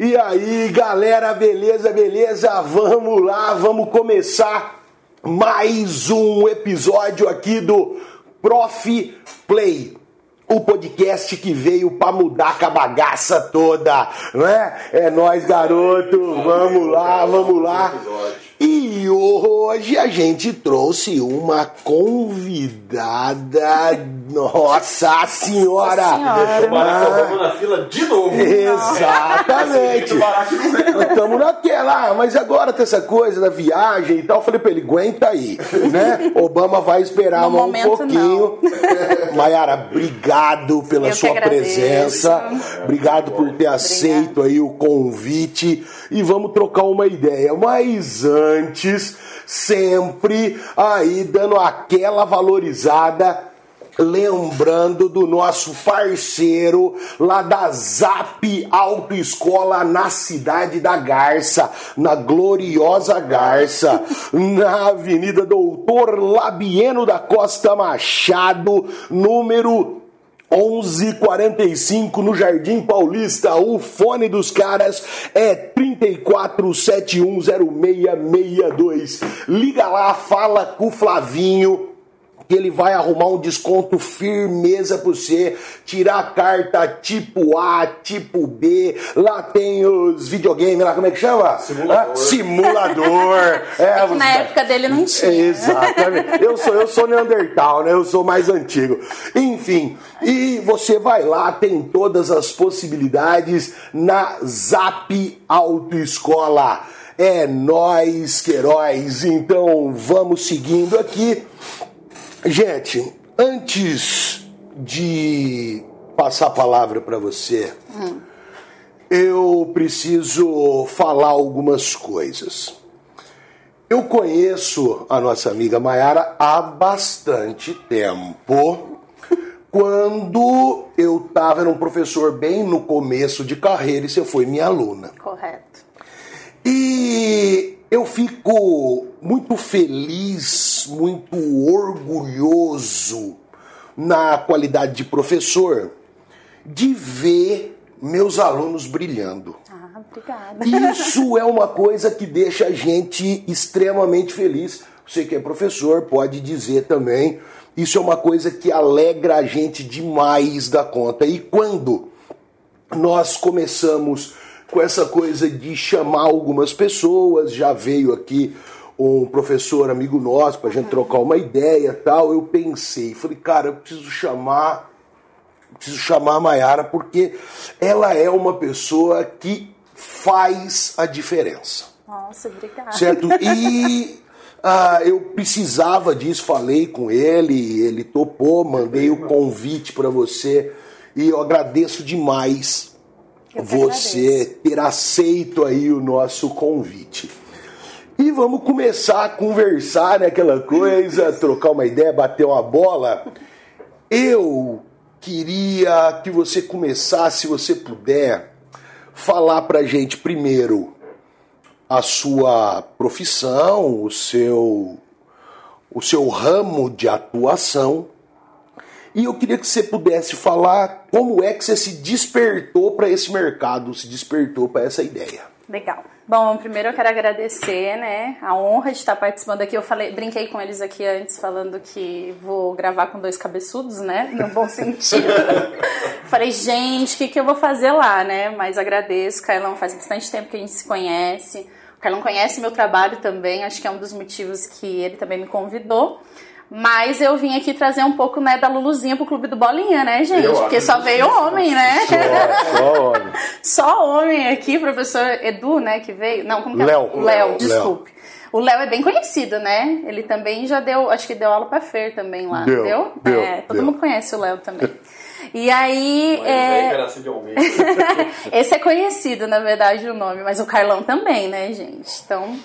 E aí, galera, beleza, beleza? Vamos lá, vamos começar mais um episódio aqui do Prof Play. O podcast que veio para mudar com a bagaça toda, não é? É nós, garoto. Vamos lá, vamos lá. E hoje a gente trouxe uma convidada. Nossa senhora! Deixou barato, vamos na fila de novo. Exatamente. Estamos naquela, ah, mas agora tem essa coisa da viagem e tal. Eu falei pra ele, aguenta aí, né? Obama vai esperar um pouquinho. Mayara, obrigado pela Eu sua presença. Obrigado por ter aceito aí o convite. E vamos trocar uma ideia. Mas antes, sempre aí dando aquela valorizada Lembrando do nosso parceiro lá da Zap Autoescola na cidade da Garça, na gloriosa Garça, na Avenida Doutor Labieno da Costa Machado, número 1145 no Jardim Paulista. O fone dos caras é 34710662. Liga lá, fala com o Flavinho que ele vai arrumar um desconto firmeza pra você, tirar a carta tipo A, tipo B, lá tem os videogames, lá como é que chama? Simulador. Ah, simulador. É, que na época dele não tinha. Exatamente. Eu sou, eu sou Neandertal, né? Eu sou mais antigo. Enfim, e você vai lá, tem todas as possibilidades na Zap Autoescola. É nós, Queiroz. Então vamos seguindo aqui. Gente, antes de passar a palavra para você, eu preciso falar algumas coisas. Eu conheço a nossa amiga Mayara há bastante tempo. Quando eu estava, era um professor bem no começo de carreira e você foi minha aluna. Correto. E eu fico muito feliz, muito orgulhoso na qualidade de professor de ver meus alunos brilhando. Ah, obrigada. Isso é uma coisa que deixa a gente extremamente feliz. Você que é professor pode dizer também. Isso é uma coisa que alegra a gente demais da conta. E quando nós começamos com essa coisa de chamar algumas pessoas, já veio aqui um professor amigo nosso para a gente trocar uma ideia tal. Eu pensei, falei, cara, eu preciso chamar preciso chamar a Mayara porque ela é uma pessoa que faz a diferença, Nossa, obrigada. certo? E ah, eu precisava disso, falei com ele, ele topou, mandei o convite para você e eu agradeço demais você ter aceito aí o nosso convite. E vamos começar a conversar, né? Aquela coisa, trocar uma ideia, bater uma bola. Eu queria que você começasse, se você puder, falar pra gente primeiro a sua profissão, o seu o seu ramo de atuação. E eu queria que você pudesse falar como é que você se despertou para esse mercado, se despertou para essa ideia. Legal. Bom, primeiro eu quero agradecer, né, a honra de estar participando aqui. Eu falei, brinquei com eles aqui antes falando que vou gravar com dois cabeçudos, né, no bom sentido. falei, gente, o que, que eu vou fazer lá, né? Mas agradeço, Carlão, faz bastante tempo que a gente se conhece. O Carlão conhece meu trabalho também, acho que é um dos motivos que ele também me convidou. Mas eu vim aqui trazer um pouco, né, da Luluzinha pro Clube do Bolinha, né, gente? Eu Porque só veio homem, né? Só, só homem. Só homem aqui, professor Edu, né, que veio. Não, como que é? Léo. Léo, Léo. desculpe. O Léo é bem conhecido, né? Ele também já deu, acho que deu aula pra Fer também lá, Deu, deu? deu, é, todo deu. mundo conhece o Léo também. E aí, é, Almeida. esse é conhecido, na verdade, o nome, mas o Carlão também, né, gente? Então,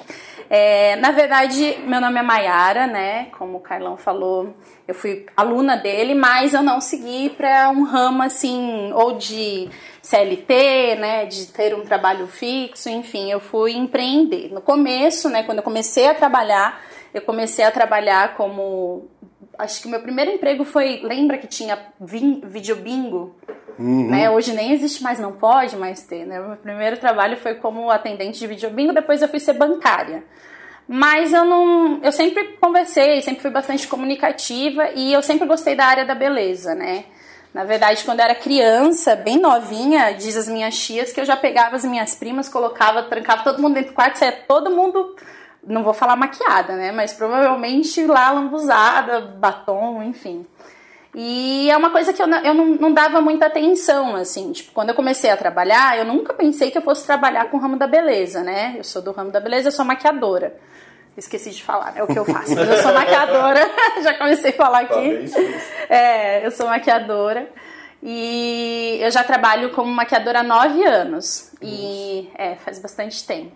é, na verdade, meu nome é Maiara, né? Como o Carlão falou, eu fui aluna dele, mas eu não segui para um ramo assim, ou de CLT, né? De ter um trabalho fixo, enfim, eu fui empreender. No começo, né? Quando eu comecei a trabalhar, eu comecei a trabalhar como. Acho que meu primeiro emprego foi. Lembra que tinha vin, videobingo? Uhum. Né? Hoje nem existe mais, não pode mais ter. Né? Meu primeiro trabalho foi como atendente de videobingo, depois eu fui ser bancária. Mas eu não. Eu sempre conversei, sempre fui bastante comunicativa e eu sempre gostei da área da beleza, né? Na verdade, quando eu era criança, bem novinha, diz as minhas tias que eu já pegava as minhas primas, colocava, trancava todo mundo dentro do quarto, saia todo mundo, não vou falar maquiada, né? Mas provavelmente lá lambuzada, batom, enfim. E é uma coisa que eu, não, eu não, não, dava muita atenção, assim. Tipo, quando eu comecei a trabalhar, eu nunca pensei que eu fosse trabalhar com o ramo da beleza, né? Eu sou do ramo da beleza, eu sou maquiadora. Esqueci de falar, é o que eu faço. Mas eu sou maquiadora, já comecei a falar aqui. É, eu sou maquiadora. E eu já trabalho como maquiadora há nove anos. E é, faz bastante tempo.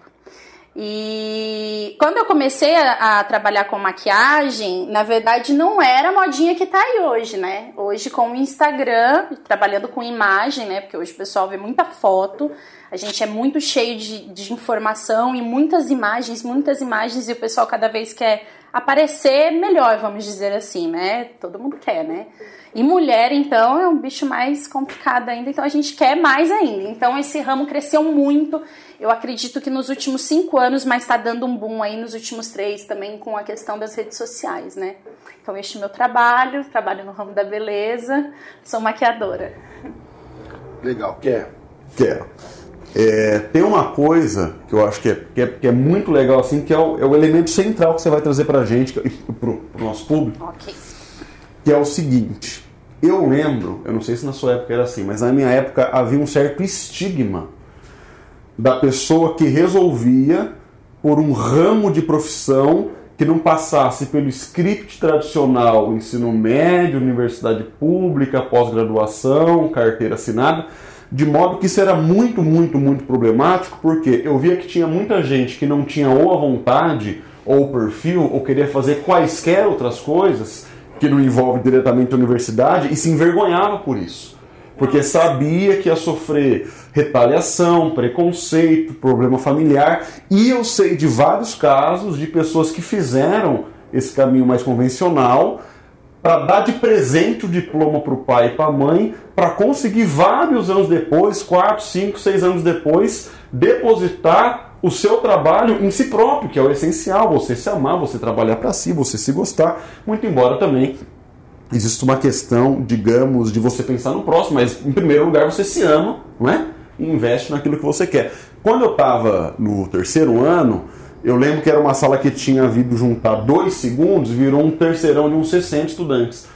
E quando eu comecei a, a, trabalhar com maquiagem, na verdade não era a modinha que tá aí hoje, né? Hoje com o Instagram, trabalhando com imagem, né? Porque hoje o pessoal vê muita foto, a gente é muito cheio de, de informação e muitas imagens, muitas imagens, e o pessoal cada vez quer aparecer melhor, vamos dizer assim, né? Todo mundo quer, né? E mulher, então, é um bicho mais complicado ainda, então a gente quer mais ainda. Então esse ramo cresceu muito eu acredito que nos últimos cinco anos, mas está dando um boom aí nos últimos três também com a questão das redes sociais, né? Então, este é meu trabalho, trabalho no ramo da beleza, sou maquiadora. Legal, quer? Quero. É, tem uma coisa que eu acho que é, que é, que é, muito legal, assim, que é o, é o elemento central que você vai trazer pra gente e pro, pro nosso público. Ok. Que é o seguinte. Eu lembro, eu não sei se na sua época era assim, mas na minha época havia um certo estigma da pessoa que resolvia por um ramo de profissão que não passasse pelo script tradicional, ensino médio, universidade pública, pós-graduação, carteira assinada, de modo que isso era muito, muito, muito problemático, porque eu via que tinha muita gente que não tinha ou a vontade, ou o perfil, ou queria fazer quaisquer outras coisas que não envolve diretamente a universidade e se envergonhava por isso. Porque sabia que ia sofrer retaliação, preconceito, problema familiar, e eu sei de vários casos de pessoas que fizeram esse caminho mais convencional para dar de presente o diploma para o pai e para a mãe, para conseguir vários anos depois, quatro, cinco, seis anos depois, depositar o seu trabalho em si próprio, que é o essencial, você se amar, você trabalhar para si, você se gostar, muito embora também existe uma questão, digamos, de você pensar no próximo, mas em primeiro lugar você se ama, não é? E investe naquilo que você quer. Quando eu estava no terceiro ano, eu lembro que era uma sala que tinha havido juntar dois segundos, virou um terceirão de uns 60 estudantes.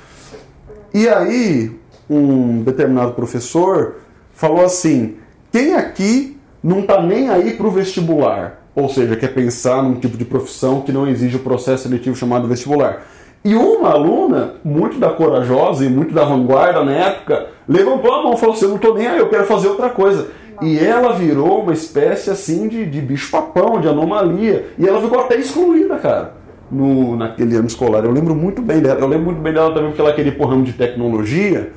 E aí, um determinado professor falou assim: quem aqui não está nem aí para o vestibular? Ou seja, quer pensar num tipo de profissão que não exige o processo seletivo chamado vestibular. E uma aluna, muito da corajosa e muito da vanguarda na época, levantou a mão e falou assim: Eu não estou nem aí, eu quero fazer outra coisa. E ela virou uma espécie assim de, de bicho-papão, de anomalia. E ela ficou até excluída, cara, no, naquele ano escolar. Eu lembro muito bem dela. Eu lembro muito bem dela também porque ela queria ir ramo de tecnologia.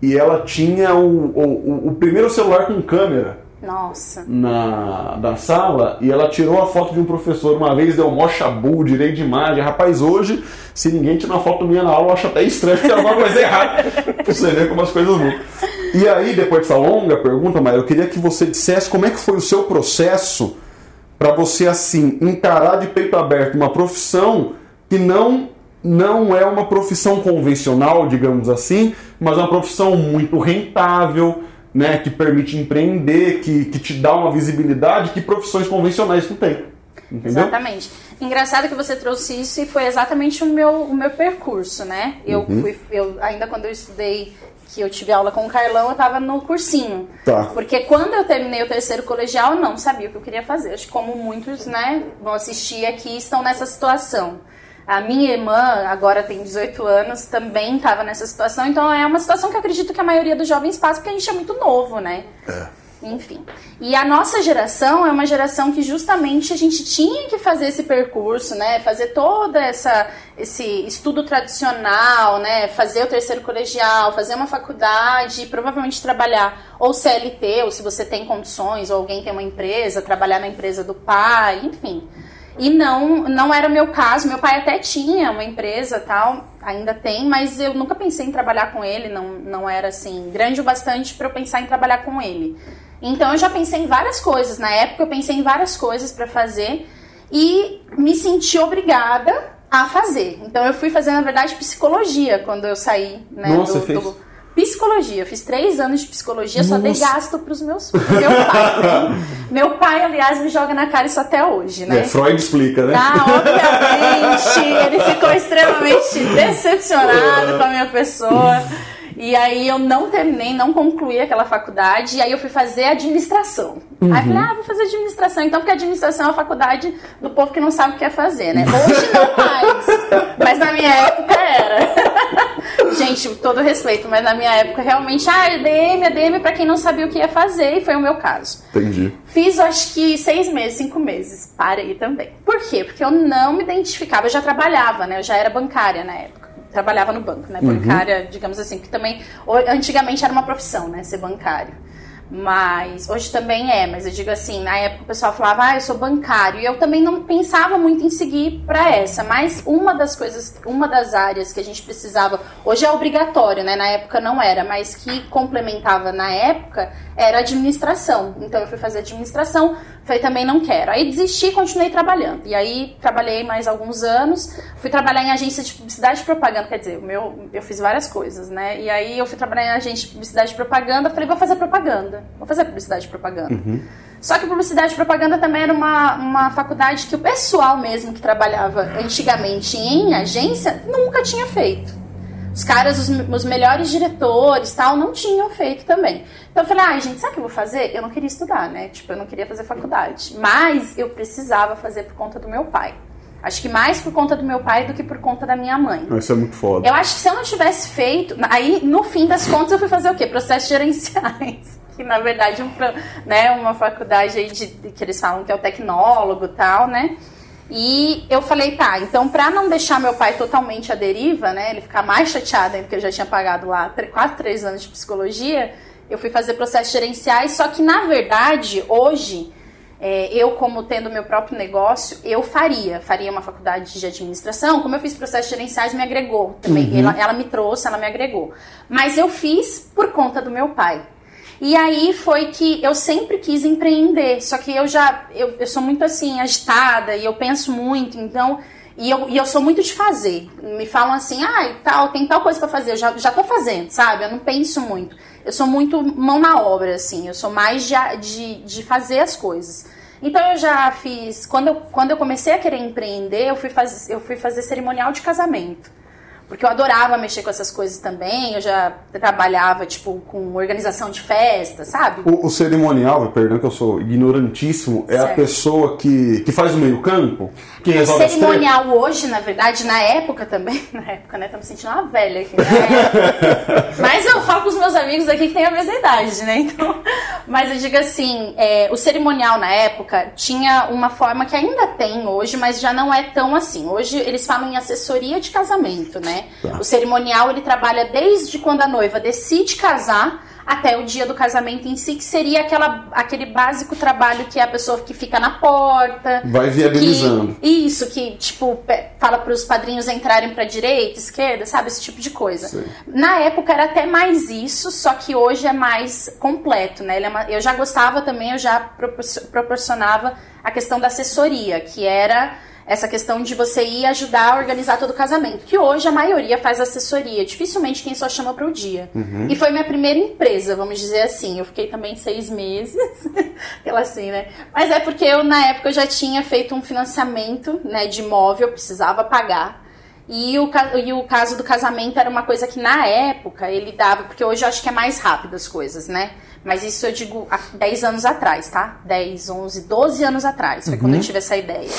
E ela tinha o, o, o primeiro celular com câmera. Nossa. Na, na sala e ela tirou a foto de um professor uma vez, deu mó chabu, direito de imagem. Rapaz, hoje, se ninguém tirar uma foto minha na aula, eu acho até estranho que tem alguma coisa errada. você vê como as coisas vão. E aí, depois dessa longa pergunta, Maia, eu queria que você dissesse como é que foi o seu processo para você, assim, encarar de peito aberto uma profissão que não não é uma profissão convencional, digamos assim, mas é uma profissão muito rentável, né, que permite empreender, que, que te dá uma visibilidade que profissões convencionais não têm. Entendeu? Exatamente. Engraçado que você trouxe isso e foi exatamente o meu, o meu percurso, né? Eu uhum. fui, eu, ainda quando eu estudei, que eu tive aula com o Carlão, eu estava no cursinho. Tá. Porque quando eu terminei o terceiro colegial, eu não sabia o que eu queria fazer. Acho que como muitos, né, vão assistir aqui, estão nessa situação. A minha irmã, agora tem 18 anos, também estava nessa situação. Então é uma situação que eu acredito que a maioria dos jovens passa porque a gente é muito novo, né? É. Enfim. E a nossa geração é uma geração que justamente a gente tinha que fazer esse percurso, né? Fazer toda essa esse estudo tradicional, né? Fazer o terceiro colegial, fazer uma faculdade provavelmente trabalhar ou CLT, ou se você tem condições, ou alguém tem uma empresa, trabalhar na empresa do pai, enfim. E não, não era o meu caso. Meu pai até tinha uma empresa tal, ainda tem, mas eu nunca pensei em trabalhar com ele. Não, não era assim grande o bastante para eu pensar em trabalhar com ele. Então eu já pensei em várias coisas. Na época eu pensei em várias coisas para fazer e me senti obrigada a fazer. Então eu fui fazer, na verdade, psicologia quando eu saí né, Nossa, do, fez? do- Psicologia, eu fiz três anos de psicologia, só dei Nossa. gasto pros meus. Meu pai, né? Meu pai, aliás, me joga na cara isso até hoje, né? É, Freud explica, né? Ah, obviamente, ele ficou extremamente decepcionado com a minha pessoa. E aí eu não terminei, não concluí aquela faculdade, e aí eu fui fazer administração. Aí eu falei, ah, vou fazer administração, então, porque administração é a faculdade do povo que não sabe o que quer fazer, né? Hoje não mais, mas na minha época era. Gente, todo respeito, mas na minha época realmente, ah, ADM, ADM pra quem não sabia o que ia fazer, e foi o meu caso. Entendi. Fiz acho que seis meses, cinco meses. Parei também. Por quê? Porque eu não me identificava. Eu já trabalhava, né? Eu já era bancária na época. Trabalhava no banco, né? Bancária, digamos assim, que também. Antigamente era uma profissão, né? Ser bancário. Mas hoje também é, mas eu digo assim, na época o pessoal falava, ah, eu sou bancário, e eu também não pensava muito em seguir para essa, mas uma das coisas, uma das áreas que a gente precisava, hoje é obrigatório, né? Na época não era, mas que complementava na época era administração. Então eu fui fazer administração, falei também não quero. Aí desisti e continuei trabalhando. E aí trabalhei mais alguns anos, fui trabalhar em agência de publicidade e propaganda, quer dizer, meu, eu fiz várias coisas, né? E aí eu fui trabalhar em agência de publicidade e propaganda, falei, vou fazer propaganda, vou fazer publicidade e propaganda. Só que publicidade e propaganda também era uma, uma faculdade que o pessoal mesmo que trabalhava antigamente em agência nunca tinha feito. Os caras, os, os melhores diretores tal, não tinham feito também. Então eu falei, ai gente, sabe o que eu vou fazer? Eu não queria estudar, né? Tipo, eu não queria fazer faculdade. Mas eu precisava fazer por conta do meu pai. Acho que mais por conta do meu pai do que por conta da minha mãe. Isso é muito foda. Eu acho que se eu não tivesse feito. Aí, no fim das contas, eu fui fazer o quê? Processos gerenciais. Que na verdade é um, né, uma faculdade aí de, que eles falam que é o tecnólogo e tal, né? E eu falei, tá, então pra não deixar meu pai totalmente à deriva, né? Ele ficar mais chateado porque eu já tinha pagado lá quase três anos de psicologia, eu fui fazer processos gerenciais, só que na verdade, hoje, é, eu, como tendo meu próprio negócio, eu faria. Faria uma faculdade de administração. Como eu fiz processos gerenciais, me agregou também. Ela, ela me trouxe, ela me agregou. Mas eu fiz por conta do meu pai. E aí foi que eu sempre quis empreender. Só que eu já. Eu, eu sou muito assim, agitada e eu penso muito, então. E eu, e eu sou muito de fazer. Me falam assim, ah, e tal, tem tal coisa pra fazer. Eu já, já tô fazendo, sabe? Eu não penso muito. Eu sou muito mão na obra, assim. Eu sou mais de, de, de fazer as coisas. Então eu já fiz. Quando eu, quando eu comecei a querer empreender, eu fui, faz, eu fui fazer cerimonial de casamento. Porque eu adorava mexer com essas coisas também. Eu já trabalhava, tipo, com organização de festa, sabe? O, o cerimonial, perdão que eu sou ignorantíssimo, é a Certo. pessoa que, que faz o meio campo? Que O resolve cerimonial hoje, na verdade, na época também, na época, né? Me sentindo uma velha aqui, né? mas eu falo com os meus amigos aqui que têm a mesma idade, né? Então, mas eu digo assim, é, o cerimonial na época tinha uma forma que ainda tem hoje, mas já não é tão assim. Hoje eles falam em assessoria de casamento, né? Tá. O cerimonial ele trabalha desde quando a noiva decide casar até o dia do casamento em si, que seria aquela, aquele básico trabalho que é a pessoa que fica na porta. Vai viabilizando. Que, isso, que, tipo, fala para os padrinhos entrarem para direita, esquerda, sabe? Esse tipo de coisa. Sei. Na época era até mais isso, só que hoje é mais completo, né? É uma- eu já gostava também, eu já propor- proporcionava a questão da assessoria, que era essa questão de você ir ajudar a organizar todo o casamento, que hoje a maioria faz assessoria, dificilmente quem só chama para o dia. E foi minha primeira empresa, vamos dizer assim. Eu fiquei também seis meses, aquela assim, né? Mas é porque eu, na época, eu já tinha feito um financiamento né, de imóvel, precisava pagar. E o, e o caso do casamento era uma coisa que na época ele dava, porque hoje eu acho que é mais rápido as coisas, né? Mas isso eu digo há 10 anos atrás, tá? 10, 11, 12 anos atrás, foi quando eu tive essa ideia.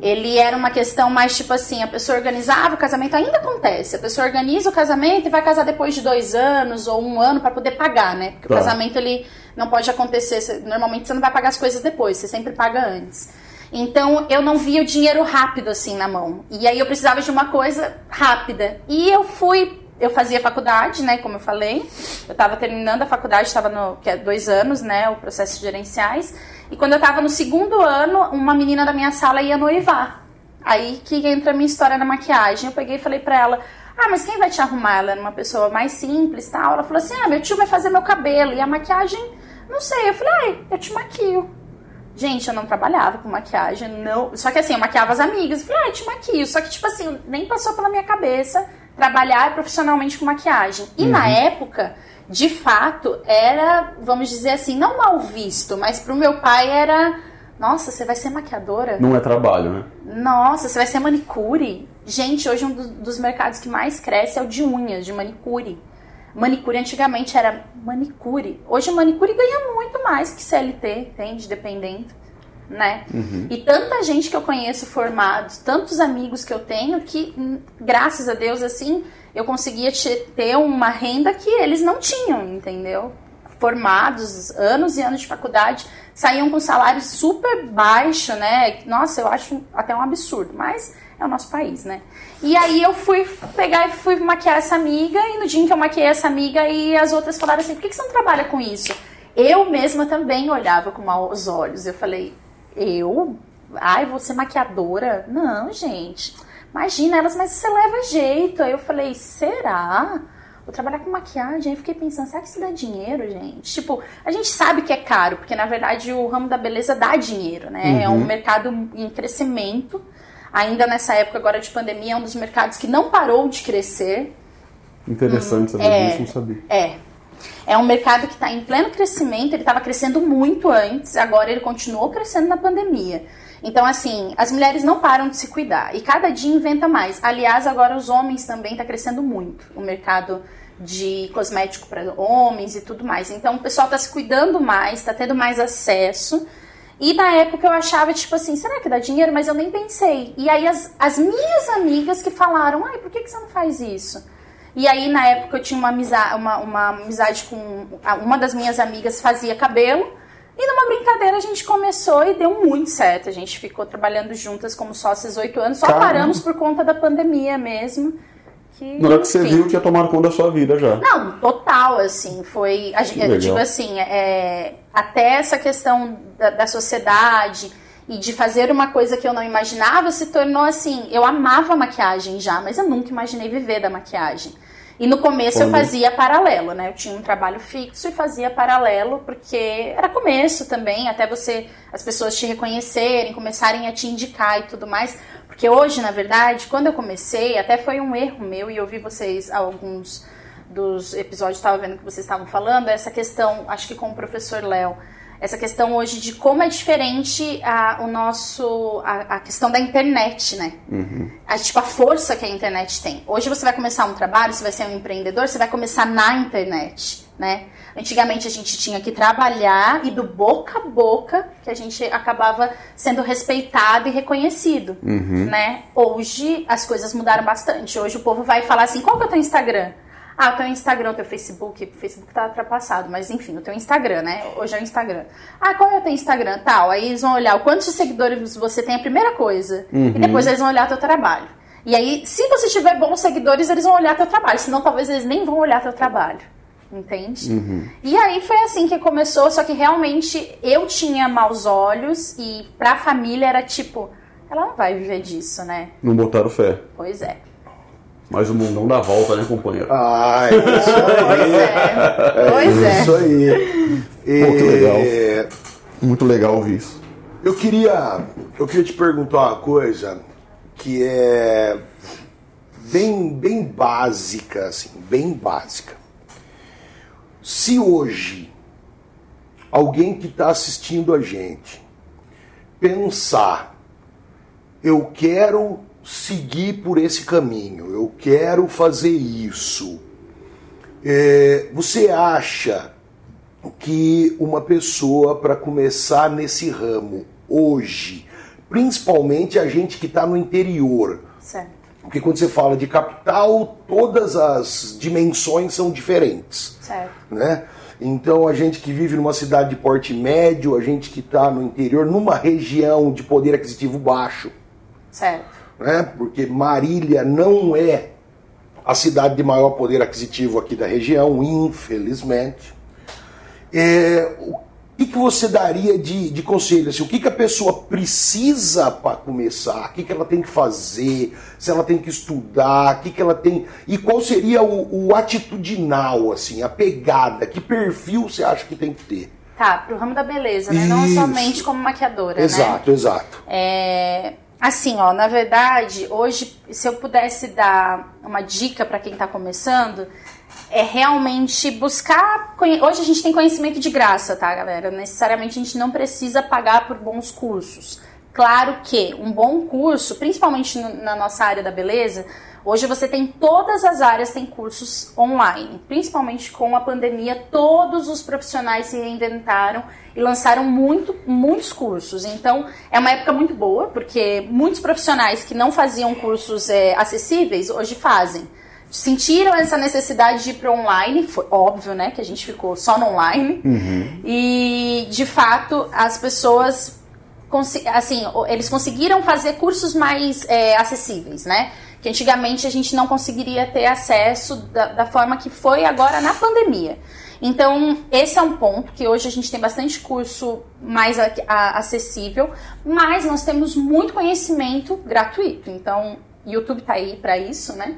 Ele era uma questão mais tipo assim, a pessoa organizava o casamento, ainda acontece, a pessoa organiza o casamento e vai casar depois de dois anos ou um ano para poder pagar, né? Porque Tá. o casamento ele não pode acontecer, normalmente você não vai pagar as coisas depois, você sempre paga antes. Então eu não via o dinheiro rápido assim na mão. E aí eu precisava de uma coisa rápida. E eu fui eu fazia faculdade, né, como eu falei. Eu estava terminando a faculdade, estava no que é dois anos, né, o processo gerenciais. E quando eu estava no segundo ano, uma menina da minha sala ia noivar. Aí que entra a minha história na maquiagem. Eu peguei e falei pra ela: Ah, mas quem vai te arrumar? Ela era uma pessoa mais simples tal. Ela falou assim: Ah, meu tio vai fazer meu cabelo. E a maquiagem, não sei. Eu falei: Ai, eu te maquio. Gente, eu não trabalhava com maquiagem, não. Só que assim, eu maquiava as amigas. Eu falei, ah, eu te maquio. Só que, tipo assim, nem passou pela minha cabeça trabalhar profissionalmente com maquiagem. E na época, de fato, era, vamos dizer assim, não mal visto, mas pro meu pai era. Nossa, você vai ser maquiadora? Não é trabalho, né? Nossa, você vai ser manicure? Gente, hoje um do- dos mercados que mais cresce é o de unhas, de manicure. Manicure antigamente era manicure. Hoje manicure ganha muito mais que CLT, entende? Dependendo, né? E tanta gente que eu conheço formados, tantos amigos que eu tenho que, graças a Deus, assim, eu conseguia te- ter uma renda que eles não tinham, entendeu? Formados, anos e anos de faculdade, saíam com salários super baixo, né? Nossa, eu acho até um absurdo, mas é o nosso país, né? E aí eu fui pegar e fui maquiar essa amiga, e no dia em que eu maquiei essa amiga, e as outras falaram assim, por que que você não trabalha com isso? Eu mesma também olhava com maus olhos. Eu falei, eu? Ai, vou ser maquiadora? Não, gente. Imagina elas, mas você leva jeito. Aí eu falei, será? Vou trabalhar com maquiagem. Aí fiquei pensando, será que isso dá dinheiro, gente? Tipo, a gente sabe que é caro, porque na verdade o ramo da beleza dá dinheiro, né? É um mercado em crescimento. Ainda nessa época agora de pandemia, é um dos mercados que não parou de crescer. Interessante saber é. disso, não sabia. É. É um mercado que está em pleno crescimento, ele estava crescendo muito antes, agora ele continuou crescendo na pandemia. Então, assim, as mulheres não param de se cuidar e cada dia inventa mais. Aliás, agora os homens também está crescendo muito, o mercado de cosmético para homens e tudo mais. Então, o pessoal está se cuidando mais, está tendo mais acesso. E na época eu achava, tipo assim, será que dá dinheiro? Mas eu nem pensei. E aí as, as minhas amigas que falaram, ai, por que, que você não faz isso? E aí, na época, eu tinha uma amizade, uma, uma amizade com. Uma das minhas amigas fazia cabelo. E numa brincadeira a gente começou e deu muito certo. A gente ficou trabalhando juntas como sócias oito anos. Só Caramba. paramos por conta da pandemia mesmo. Que, Na hora que você viu, tinha tomado conta da sua vida já. Não, total, assim, foi. A Que eu digo assim, é, até essa questão da, da sociedade e de fazer uma coisa que eu não imaginava se tornou assim. Eu amava maquiagem já, mas eu nunca imaginei viver da maquiagem. E no começo eu Quando? fazia paralelo, né? Eu tinha um trabalho fixo e fazia paralelo, porque era começo também, até você, as pessoas te reconhecerem, começarem a te indicar e tudo mais. Porque hoje, na verdade, quando eu comecei, até foi um erro meu, e eu vi vocês, alguns dos episódios, estava vendo que vocês estavam falando, essa questão, acho que com o professor Léo, essa questão hoje de como é diferente a, o nosso, a, a questão da internet, né? A, tipo, a força que a internet tem. Hoje você vai começar um trabalho, você vai ser um empreendedor, você vai começar na internet, né? Antigamente a gente tinha que trabalhar e do boca a boca que a gente acabava sendo respeitado e reconhecido, né? Hoje as coisas mudaram bastante. Hoje o povo vai falar assim, qual que é o teu Instagram? Ah, o teu Instagram, o teu Facebook, o Facebook tá ultrapassado, mas enfim, o teu Instagram, né? Hoje é o Instagram. Ah, qual é o teu Instagram? Tal. Aí eles vão olhar o quantos seguidores você tem, a primeira coisa. E depois eles vão olhar teu trabalho. E aí, se você tiver bons seguidores, eles vão olhar teu trabalho. Senão, talvez eles nem vão olhar teu trabalho. Entende? E aí foi assim que começou, só que realmente eu tinha maus olhos e pra família era tipo, ela não vai viver disso, né? Não botaram fé. Pois é. Mas o mundão dá volta, né, companheiro? Ah, é isso Pois é. Pois é. Isso aí. Pô, que legal. É, Muito legal ouvir isso. Eu queria, eu queria te perguntar uma coisa que é bem, bem básica, assim, bem básica. Se hoje alguém que está assistindo a gente pensar, eu quero seguir por esse caminho, eu quero fazer isso, é, você acha que uma pessoa para começar nesse ramo hoje, principalmente a gente que está no interior, Certo. porque quando você fala de capital, todas as dimensões são diferentes, Certo. né? Então a gente que vive numa cidade de porte médio, a gente que está no interior, numa região de poder aquisitivo baixo, Certo. Né? Porque Marília não é a cidade de maior poder aquisitivo aqui da região, infelizmente. É, o que, que você daria de, de conselho? Assim, o que, que a pessoa precisa para começar? O que, que ela tem que fazer? Se ela tem que estudar? O que, que ela tem. E qual seria o, o atitudinal, assim, a pegada? Que perfil você acha que tem que ter? Tá, pro ramo da beleza, né? Não Isso. somente como maquiadora, né? Exato, exato. É, assim, ó, na verdade, hoje, se eu pudesse dar uma dica para quem tá começando, é realmente buscar. Hoje a gente tem conhecimento de graça, tá, galera? Necessariamente a gente não precisa pagar por bons cursos. Claro que um bom curso, principalmente na nossa área da beleza, hoje você tem todas as áreas tem cursos online. Principalmente com a pandemia, todos os profissionais se reinventaram e lançaram muito, muitos cursos. Então, é uma época muito boa, porque muitos profissionais que não faziam cursos é, acessíveis, hoje fazem sentiram essa necessidade de ir para online, foi óbvio, né, que a gente ficou só no online. E de fato, as pessoas assim, eles conseguiram fazer cursos mais é, acessíveis, né? Que antigamente a gente não conseguiria ter acesso da, da forma que foi agora na pandemia. Então, esse é um ponto que hoje a gente tem bastante curso mais a- a- acessível, mas nós temos muito conhecimento gratuito. Então, YouTube tá aí para isso, né?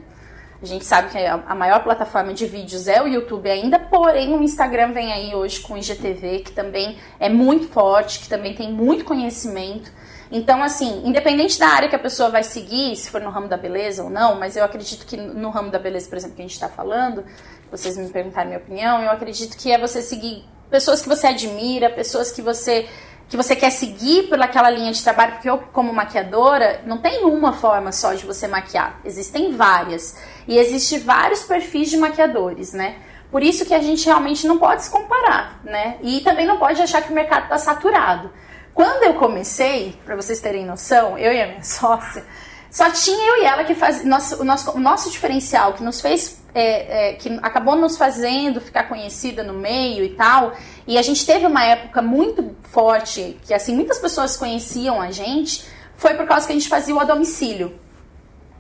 A gente sabe que a a maior plataforma de vídeos é o YouTube ainda, porém o Instagram vem aí hoje com o IGTV, que também é muito forte, que também tem muito conhecimento. Então, assim, independente da área que a pessoa vai seguir, se for no ramo da beleza ou não, mas eu acredito que no ramo da beleza, por exemplo, que a gente está falando, vocês me perguntaram minha opinião, eu acredito que é você seguir pessoas que você admira, pessoas que você que você quer seguir pelaquela linha de trabalho, porque eu, como maquiadora, não tem uma forma só de você maquiar, existem várias. E existe vários perfis de maquiadores, né? Por isso que a gente realmente não pode se comparar, né? E também não pode achar que o mercado está saturado. Quando eu comecei, para vocês terem noção, eu e a minha sócia, só tinha eu e ela que fazia. Nosso, o, nosso, o nosso diferencial que nos fez. é, é, que acabou nos fazendo ficar conhecida no meio e tal. E a gente teve uma época muito forte, que assim, muitas pessoas conheciam a gente, foi por causa que a gente fazia o a domicílio.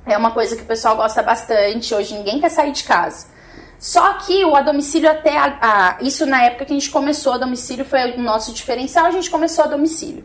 É uma coisa que o pessoal gosta bastante. Hoje ninguém quer sair de casa. Só que o a domicílio até a, a- isso na época que a gente começou a domicílio foi o nosso diferencial, a gente começou a domicílio.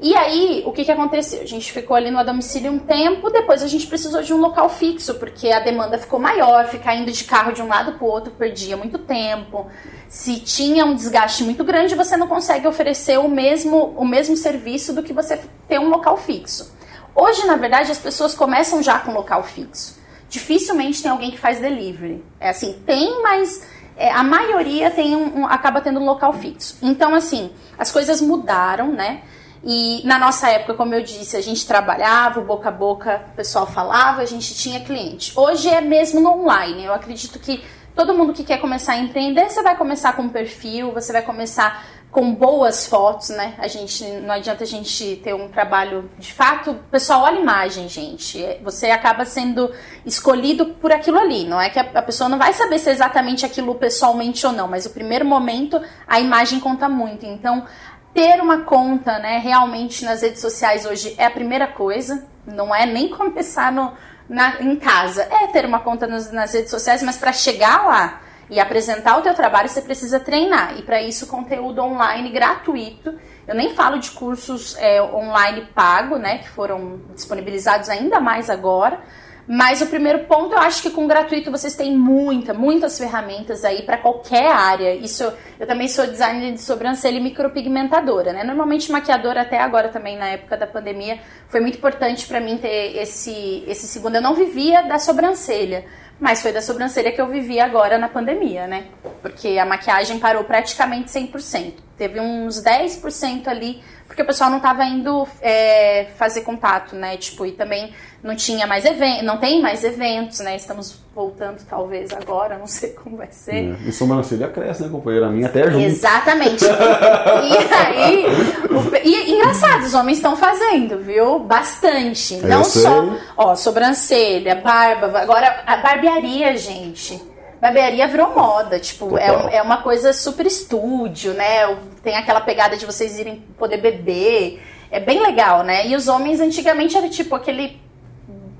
E aí, o que, que aconteceu? A gente ficou ali no domicílio um tempo, depois a gente precisou de um local fixo, porque a demanda ficou maior, ficar indo de carro de um lado para o outro perdia muito tempo. Se tinha um desgaste muito grande, você não consegue oferecer o mesmo, o mesmo serviço do que você ter um local fixo. Hoje, na verdade, as pessoas começam já com local fixo. Dificilmente tem alguém que faz delivery. É assim, tem, mas é, a maioria tem um, um- acaba tendo um local fixo. Então, assim, as coisas mudaram, né? E na nossa época, como eu disse, a gente trabalhava, boca a boca, o pessoal falava, a gente tinha cliente. Hoje é mesmo no online. Eu acredito que todo mundo que quer começar a empreender, você vai começar com um perfil, você vai começar com boas fotos, né? A gente não adianta a gente ter um trabalho de fato. Pessoal olha a imagem, gente. É, Você acaba sendo escolhido por aquilo ali. Não é que a, pessoa não vai saber se é exatamente aquilo pessoalmente ou não, mas o primeiro momento a imagem conta muito. Então, ter uma conta, né, realmente nas redes sociais hoje é a primeira coisa. Não é nem começar no, na- em casa. É ter uma conta nas, nas redes sociais, mas para chegar lá e apresentar o teu trabalho, você precisa treinar. E para isso, conteúdo online gratuito. Eu nem falo de cursos é, online pago, né, que foram disponibilizados ainda mais agora. Mas o primeiro ponto, eu acho que com gratuito vocês têm muita, muitas ferramentas aí para qualquer área. Isso, eu também sou designer de sobrancelha e micropigmentadora, né? Normalmente maquiadora até agora também na época da pandemia foi muito importante para mim ter esse esse segundo. Eu não vivia da sobrancelha, mas foi da sobrancelha que eu vivi agora na pandemia, né? Porque a maquiagem parou praticamente 100%. Teve uns 10% ali, porque o pessoal não tava indo é, fazer contato, né? Tipo, e também não tinha mais eventos, não tem mais eventos, né? Estamos voltando talvez agora, não sei como vai ser. E sobrancelha cresce, né, companheira? A minha até junto. Exatamente. e aí, o- e engraçado, os homens estão fazendo, viu? Bastante. Eu Não só, ó, sobrancelha, barba, agora a barbearia, gente. Barbearia virou moda, tipo, é, é uma coisa super estúdio, né? Tem aquela pegada de vocês irem poder beber. É bem legal, né? E os homens antigamente era tipo aquele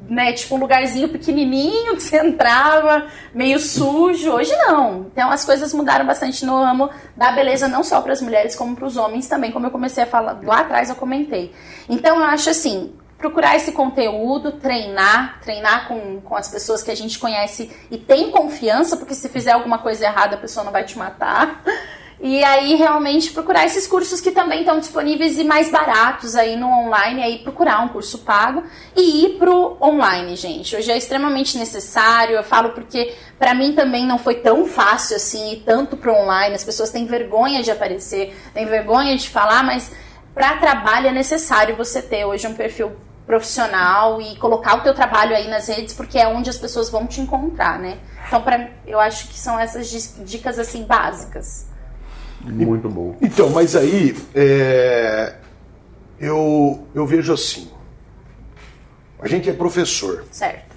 né, tipo um lugarzinho pequenininho que você entrava, meio sujo. Hoje não. Então as coisas mudaram bastante no ramo da beleza, não só para as mulheres, como para os homens também, como eu comecei a falar lá atrás, eu comentei. Então eu acho assim, procurar esse conteúdo, treinar, treinar com, com as pessoas que a gente conhece e tem confiança, porque se fizer alguma coisa errada a pessoa não vai te matar. E aí realmente procurar esses cursos que também estão disponíveis e mais baratos aí no online, aí procurar um curso pago e ir pro online, gente. Hoje é extremamente necessário, eu falo porque para mim também não foi tão fácil assim ir tanto pro online. As pessoas têm vergonha de aparecer, têm vergonha de falar, mas para trabalho é necessário você ter hoje um perfil profissional e colocar o teu trabalho aí nas redes porque é onde as pessoas vão te encontrar, né? Então, pra, eu acho que são essas dicas assim básicas. Muito bom. Então, mas aí é, eu, eu vejo assim. A gente é professor. Certo.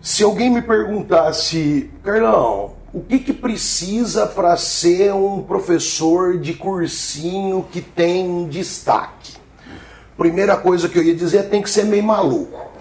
Se alguém me perguntasse, Carlão, o que, que precisa para ser um professor de cursinho que tem destaque? Primeira coisa que eu ia dizer é tem que ser meio maluco.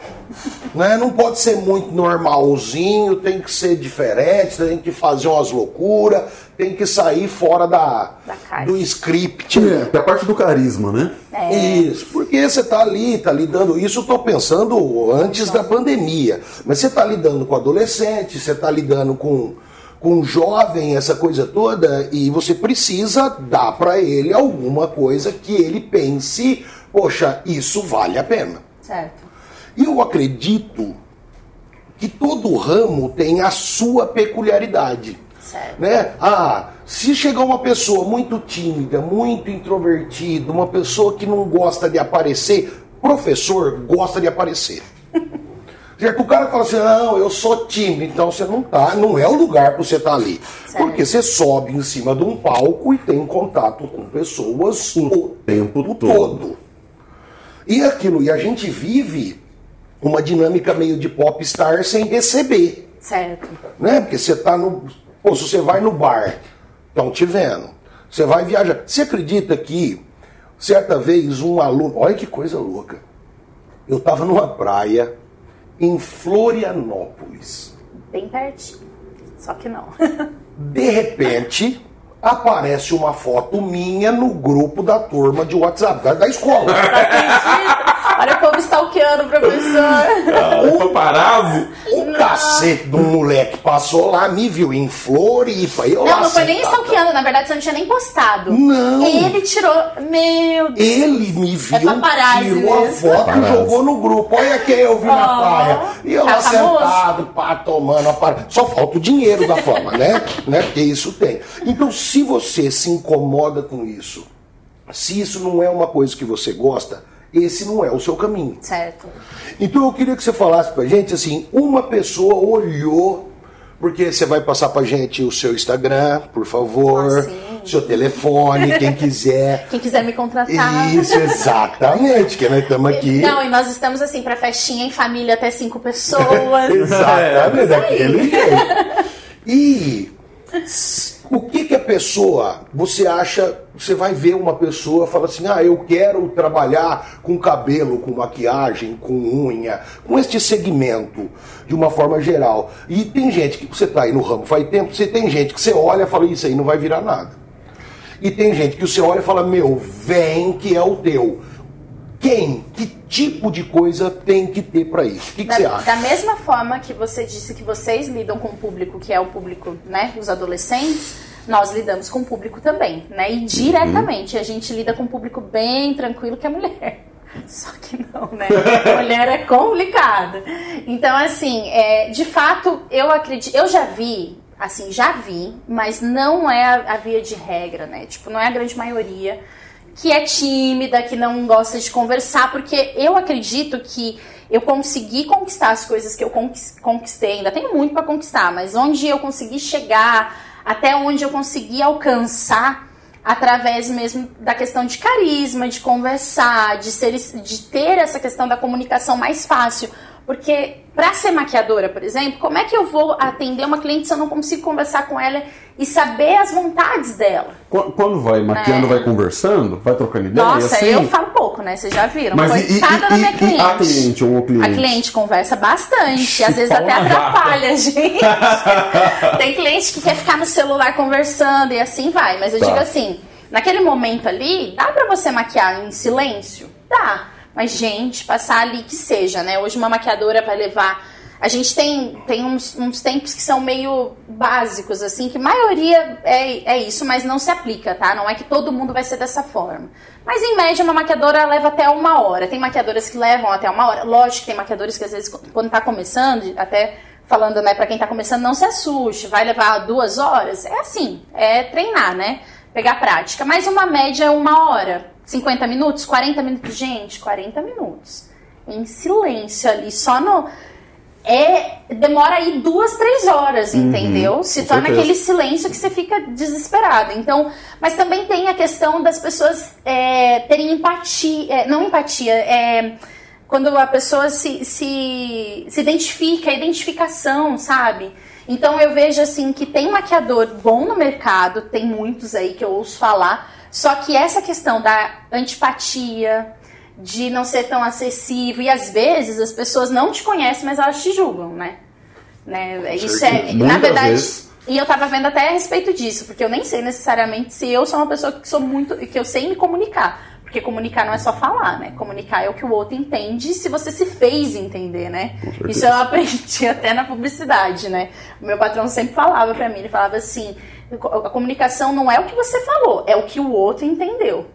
Né? Não pode ser muito normalzinho, tem que ser diferente, tem que fazer umas loucuras, tem que sair fora da, Da do script. É, até a parte do carisma, né? É. Isso, porque você está ali, está lidando, isso eu estou pensando antes da pandemia, mas você está lidando com adolescente, você está lidando com, com jovem, essa coisa toda, e você precisa dar para ele alguma coisa que ele pense, poxa, isso vale a pena. Certo. E eu acredito que todo ramo tem a sua peculiaridade. Certo. Né? Ah, se chegar uma pessoa muito tímida, muito introvertida, uma pessoa que não gosta de aparecer, professor gosta de aparecer. Certo? O cara fala assim, não, eu sou tímido, então você não tá, não é o lugar para você estar ali. Certo. Porque você sobe em cima de um palco e tem contato com pessoas o tempo todo. todo. E aquilo, e a gente vive uma dinâmica meio de popstar sem receber Certo. né? Porque você tá no. Pô, se você vai no bar, estão te vendo. Você vai viajar. Você acredita que certa vez um aluno. Olha que coisa louca. Eu estava numa praia em Florianópolis. Bem pertinho. Só que não. De repente, aparece uma foto minha no grupo da turma de WhatsApp, da, da escola. Olha o povo stalkeando o professor. Paparazzi. O cacete do moleque passou lá, me viu em Floripa. Eu lá Não, não foi nem stalkeando, na verdade você não tinha nem postado. Não. Ele tirou. Meu Deus. Ele me viu, É tirou a mesmo. foto e jogou no grupo. Olha quem eu vi na Oh, praia. E eu tá lá famoso? sentado, pá, tomando a par... Só falta o dinheiro da fama, né? né? Porque isso tem. Então, se você se incomoda com isso, se isso não é uma coisa que você gosta, esse não é o seu caminho. Certo. Então eu queria que você falasse pra gente assim, uma pessoa olhou, porque você vai passar pra gente o seu Instagram, por favor, Ah, sim. seu telefone, quem quiser. Quem quiser me contratar. Isso, exatamente, que nós estamos aqui. Não, e nós estamos assim pra festinha em família até cinco pessoas. Exatamente, daquele jeito. E o que que a pessoa, você acha, você vai ver uma pessoa fala assim, ah, eu quero trabalhar com cabelo, com maquiagem, com unha, com este segmento, de uma forma geral. E tem gente que você tá aí no ramo faz tempo, você tem gente que você olha e fala, isso aí não vai virar nada. E tem gente que você olha e fala, meu, vem que é o teu. Quem, que tipo de coisa tem que ter para isso? O que, que Da, você acha? da mesma forma que você disse que vocês lidam com o público, que é o público, né, os adolescentes, nós lidamos com o público também, né? E diretamente a gente lida com um público bem tranquilo que é mulher. Só que não, né? Mulher é complicado. Então, assim, é, de fato, eu acredito, eu já vi, assim, já vi, mas não é a, a via de regra, né? Tipo, não é a grande maioria que é tímida, que não gosta de conversar, porque eu acredito que eu consegui conquistar as coisas que eu conquis- conquistei, ainda tenho muito para conquistar, mas onde eu consegui chegar, até onde eu consegui alcançar através mesmo da questão de carisma, de conversar, de ser de ter essa questão da comunicação mais fácil. Porque para ser maquiadora, por exemplo, como é que eu vou atender uma cliente se eu não consigo conversar com ela e saber as vontades dela? Qu- Quando vai maquiando, É. vai conversando, vai trocando ideia, Nossa, assim, eu falo pouco. né? Vocês já viram. Mas e, e, Coitada da minha e, e cliente. a cliente ou o cliente? A cliente conversa bastante, às vezes Pau até atrapalha a gente. Tem cliente que quer ficar no celular conversando e assim vai. Mas eu Tá. digo assim, naquele momento ali, dá pra você maquiar em silêncio? Dá. Mas, gente, passar ali que seja, né? Hoje uma maquiadora vai levar. A gente tem, tem uns, uns tempos que são meio básicos, assim, que maioria é, é isso, mas não se aplica, tá? Não é que todo mundo vai ser dessa forma. Mas em média, uma maquiadora leva até uma hora. Tem maquiadoras que levam até uma hora. Lógico tem maquiadores que às vezes, quando tá começando, até falando, né, pra quem tá começando, não se assuste, vai levar duas horas. É assim, é treinar, né? Pegar prática. Mas uma média é uma hora. 50 minutos, 40 minutos. Gente, 40 minutos. Em silêncio ali, só no. É, demora aí duas, três horas, entendeu? Se torna certeza. aquele silêncio que você fica desesperado. Então, mas também tem a questão das pessoas é, terem empatia, é, não empatia, é, quando a pessoa se, se, se identifica, a identificação, sabe? Então eu vejo assim que tem maquiador bom no mercado, tem muitos aí que eu ouço falar, só que essa questão da antipatia, de não ser tão acessível, e às vezes as pessoas não te conhecem, mas elas te julgam, né? né? Isso é, na verdade, vezes. e eu tava vendo até a respeito disso, porque eu nem sei necessariamente se eu sou uma pessoa que sou muito, que eu sei me comunicar. Porque comunicar não é só falar, né? Comunicar é o que o outro entende se você se fez entender, né? Isso eu aprendi até na publicidade, né? O meu patrão sempre falava pra mim, ele falava assim, a comunicação não é o que você falou, é o que o outro entendeu.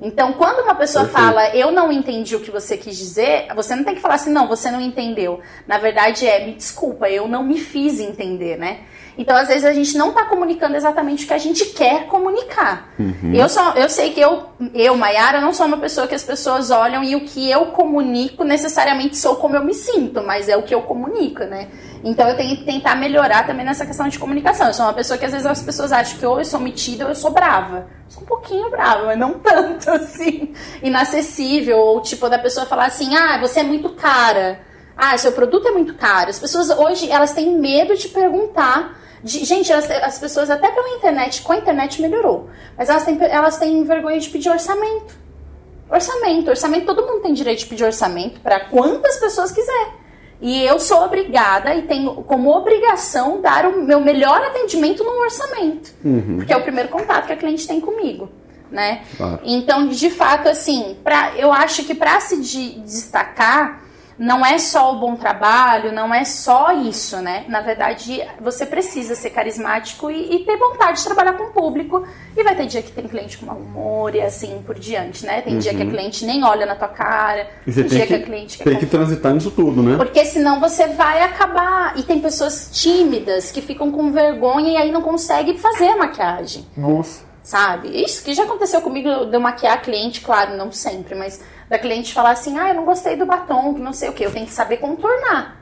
Então, quando uma pessoa Perfeito. fala, eu não entendi o que você quis dizer, você não tem que falar assim, não, você não entendeu. Na verdade, é, me desculpa, eu não me fiz entender, né? Então, às vezes, a gente não tá comunicando exatamente o que a gente quer comunicar. Eu, sou, eu sei que eu, eu, Mayara, não sou uma pessoa que as pessoas olham e o que eu comunico necessariamente sou como eu me sinto, mas é o que eu comunico, né? Então eu tenho que tentar melhorar também nessa questão de comunicação. Eu sou uma pessoa que às vezes as pessoas acham que ou eu sou metida ou eu sou brava. Eu sou um pouquinho brava, mas não tanto assim. Inacessível. Ou tipo, da pessoa falar assim, ah, você é muito cara. Ah, seu produto é muito caro. As pessoas hoje, elas têm medo de perguntar. De- gente, elas- as pessoas até pela internet, com a internet melhorou. Mas elas têm, elas têm vergonha de pedir orçamento. Orçamento. Orçamento, todo mundo tem direito de pedir orçamento para quantas pessoas quiser. E eu sou obrigada e tenho como obrigação dar o meu melhor atendimento num orçamento. Porque é o primeiro contato que a cliente tem comigo. Né? Claro. Então, de fato, assim, pra, eu acho que para se de- destacar, não é só o bom trabalho, não é só isso, né? Na verdade, você precisa ser carismático e, e ter vontade de trabalhar com o público. E vai ter dia que tem cliente com mau humor e assim por diante, né? Tem dia que a cliente nem olha na tua cara, Uhum. E você tem tem dia que, que, a cliente quer tem que transitar nisso tudo, né? porque senão você vai acabar. E tem pessoas tímidas que ficam com vergonha e aí não conseguem fazer a maquiagem, Nossa. Sabe? Isso que já aconteceu comigo de eu maquiar a cliente, claro, não sempre, mas da cliente falar assim: ah, eu não gostei do batom, que não sei o que, eu tenho que saber contornar.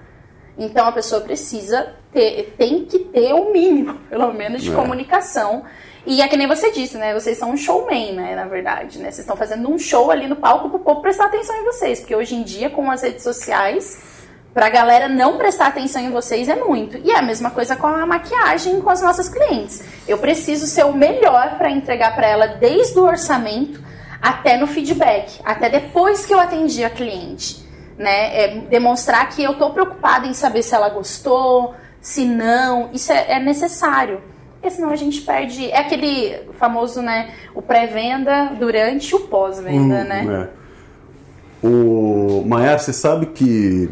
Então a pessoa precisa ter, tem que ter o mínimo, pelo menos, de É. comunicação. E é que nem você disse, né? Vocês são um showman, né? Na verdade, né? Vocês estão fazendo um show ali no palco pro povo prestar atenção em vocês. Porque hoje em dia, com as redes sociais, pra galera não prestar atenção em vocês é muito. E é a mesma coisa com a maquiagem com as nossas clientes. Eu preciso ser o melhor pra entregar pra ela desde o orçamento até no feedback, até depois que eu atendi a cliente, né? É demonstrar que eu tô preocupada em saber se ela gostou, se não, isso é, é necessário. Porque senão a gente perde. É aquele famoso, né? O pré-venda durante o pós-venda, né? É. O Maiar, você sabe que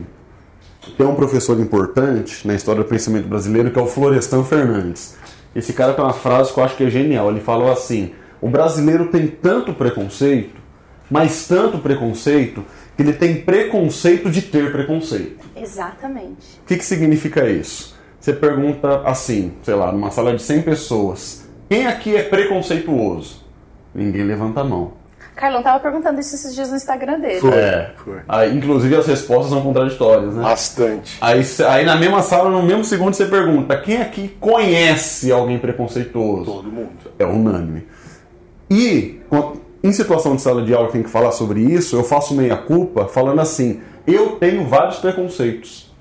tem um professor importante na história do pensamento brasileiro que é o Florestan Fernandes. Esse cara tem uma frase que eu acho que é genial. Ele falou assim: o brasileiro tem tanto preconceito, mas tanto preconceito, que ele tem preconceito de ter preconceito. Exatamente. O que, que significa isso? Você pergunta assim, sei lá, numa sala de 100 pessoas: quem aqui é preconceituoso? Ninguém levanta a mão. Carlão tava perguntando isso esses dias no Instagram dele. Foi, É. foi. Aí, inclusive as respostas são contraditórias, né? Bastante. Aí, aí na mesma sala, no mesmo segundo, você pergunta: quem aqui conhece alguém preconceituoso? Todo mundo. É unânime. E em situação de sala de aula que tem que falar sobre isso, eu faço meia culpa falando assim: eu tenho vários preconceitos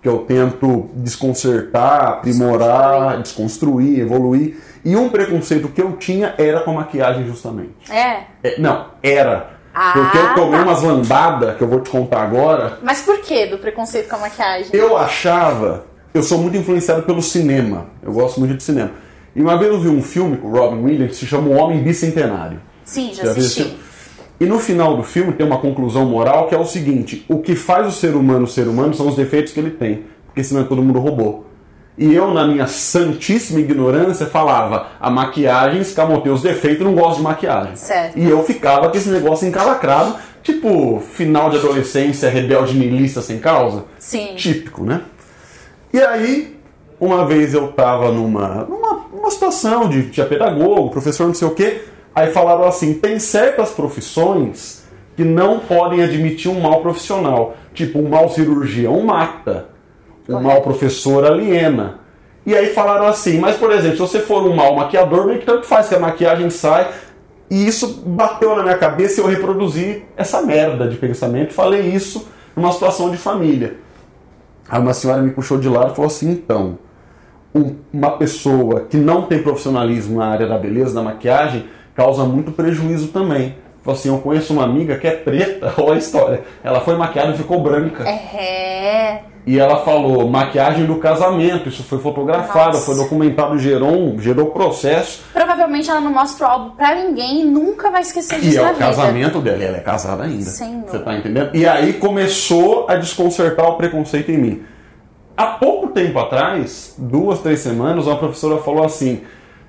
que eu tento desconcertar, aprimorar, desconstruir, evoluir. E um preconceito que eu tinha era com a maquiagem justamente. É. É, não, era. Ah, Porque eu tomei tá. umas lambadas, que eu vou te contar agora. Mas por que do preconceito com a maquiagem? Eu achava. Eu sou muito influenciado pelo cinema. Eu gosto muito de cinema. E uma vez eu vi um filme com o Robin Williams que se chama O Homem Bicentenário. Sim, já Já assisti. E no final do filme tem uma conclusão moral que é o seguinte: o que faz o ser humano ser humano são os defeitos que ele tem, porque senão é todo mundo robô. E eu, na minha santíssima ignorância, falava: a maquiagem escamoteia os defeitos, não gosto de maquiagem. Certo. E eu ficava com esse negócio encalacrado, tipo final de adolescência, rebelde niilista sem causa. Sim. Típico, né? E aí, uma vez eu tava numa, numa, numa situação de tinha pedagogo, professor, não sei o quê. Aí falaram assim: tem certas profissões que não podem admitir um mal profissional. Tipo, um mal cirurgião mata, um mal professor aliena. E aí falaram assim: mas por exemplo, se você for um mau maquiador, meio que tanto faz que a maquiagem sai. E isso bateu na minha cabeça e eu reproduzi essa merda de pensamento. Falei isso numa situação de família. Aí uma senhora me puxou de lado e falou assim: então, um- uma pessoa que não tem profissionalismo na área da beleza, da maquiagem, causa muito prejuízo também. Falou assim: eu conheço uma amiga que é preta, olha a história. Ela foi maquiada e ficou branca. É. E ela falou: maquiagem do casamento, isso foi fotografado, Nossa. foi documentado, gerou, gerou processo. Provavelmente ela não mostra o álbum pra ninguém e nunca vai esquecer disso E é o vida. casamento dela, ela é casada ainda. Senhor. Você tá entendendo? E aí começou a desconcertar o preconceito em mim. Há pouco tempo atrás, duas, três semanas, uma professora falou assim: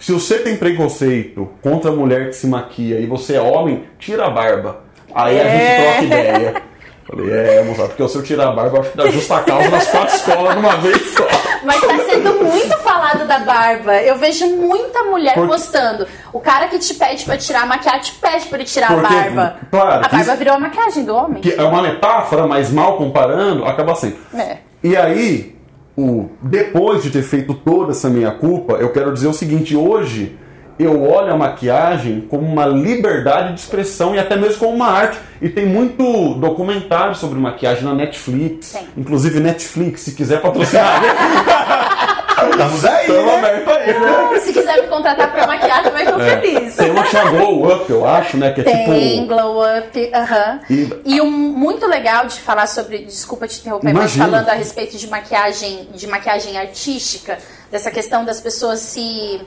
se você tem preconceito contra a mulher que se maquia e você é homem, tira a barba. Aí a É. gente troca ideia. Falei, é, moçada, porque se eu tirar a barba, eu acho que dá justa causa nas quatro escolas de uma vez só. Mas tá sendo muito falado da barba. Eu vejo muita mulher Porque- postando. O cara que te pede pra tirar a maquiagem, te pede pra ele tirar Porque, a barba. claro, a barba isso- virou a maquiagem do homem. Que é uma metáfora, mas mal comparando, acaba sendo. É. E aí, o, depois de ter feito toda essa minha culpa, eu quero dizer o seguinte: hoje eu olho a maquiagem como uma liberdade de expressão e até mesmo como uma arte. E tem muito documentário sobre maquiagem na Netflix. Tem. Inclusive Netflix, se quiser patrocinar. Estamos aí, Estamos né? aberto aí, né? Se quiser me contratar pra maquiagem, eu tô feliz. Tem uma chamada Glow Up, eu acho, né? Que é Tem, tipo. glow up, aham. E- E um muito legal de falar sobre, desculpa te interromper, mas Imagina. falando a respeito de maquiagem, de maquiagem artística, dessa questão das pessoas se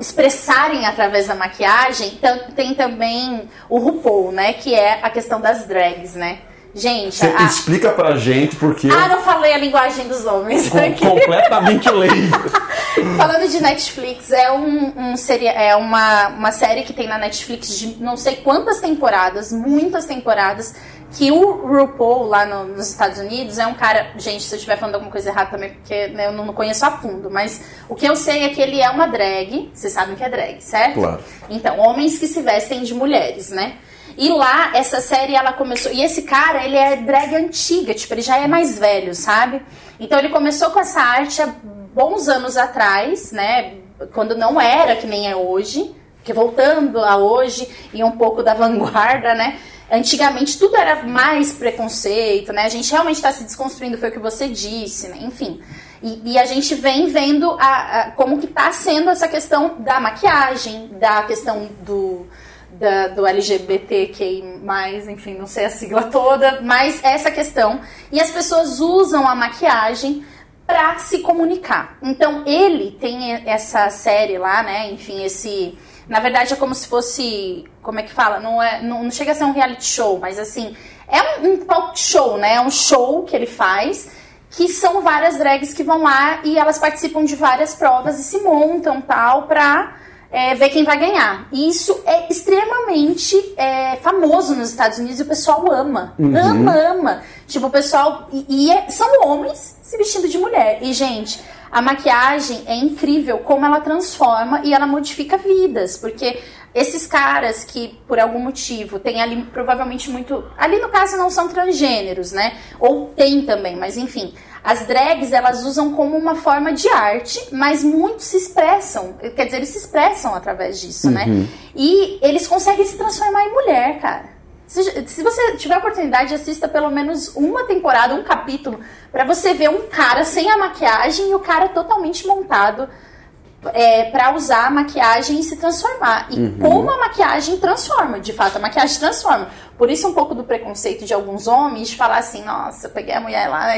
expressarem através da maquiagem, tem também o RuPaul, né, que é a questão das drags, né? Gente, Você a- explica pra gente porque ah, não falei a linguagem dos homens com- aqui. completamente leigo. Falando de Netflix, é, um, um seria, é uma, uma série que tem na Netflix de não sei quantas temporadas, muitas temporadas, que o RuPaul lá no- nos Estados Unidos é um cara. Gente, se eu estiver falando alguma coisa errada também, porque né, eu não conheço a fundo, mas o que eu sei é que ele é uma drag, vocês sabem que é drag, certo? Claro. Então, homens que se vestem de mulheres, né? E lá, essa série, ela começou. E esse cara, ele é drag antiga, tipo, ele já é mais velho, sabe? Então, ele começou com essa arte há bons anos atrás, né? Quando não era que nem é hoje. Porque voltando a hoje e um pouco da vanguarda, né? Antigamente tudo era mais preconceito, né? A gente realmente está se desconstruindo, foi o que você disse, né? Enfim. E, e a gente vem vendo a- a- como que está sendo essa questão da maquiagem, da questão do, da- do LGBTQI+, enfim, não sei a sigla toda, mas essa questão. E as pessoas usam a maquiagem para se comunicar. Então ele tem essa série lá, né? Enfim, esse. Na verdade é como se fosse. Como é que fala? Não, é, não, não chega a ser um reality show, mas assim. É um, um talk show, né? É um show que ele faz. Que são várias drags que vão lá e elas participam de várias provas e se montam tal pra é, ver quem vai ganhar. E isso é extremamente é, famoso nos Estados Unidos e o pessoal ama. Ama, ama. Tipo, o pessoal. E, e é- são homens se vestindo de mulher. E, gente, a maquiagem é incrível como ela transforma e ela modifica vidas. Porque esses caras que, por algum motivo, tem ali provavelmente muito. Ali no caso não são transgêneros, né? Ou tem também, mas enfim. As drags elas usam como uma forma de arte, mas muitos se expressam. Quer dizer, eles se expressam através disso, né? E eles conseguem se transformar em mulher, cara. Se, se você tiver a oportunidade, assista pelo menos uma temporada, um capítulo, pra você ver um cara sem a maquiagem e o cara totalmente montado é, para usar a maquiagem e se transformar. E como a maquiagem transforma, de fato, a maquiagem transforma. Por isso um pouco do preconceito de alguns homens de falar assim, nossa, eu peguei a mulher lá,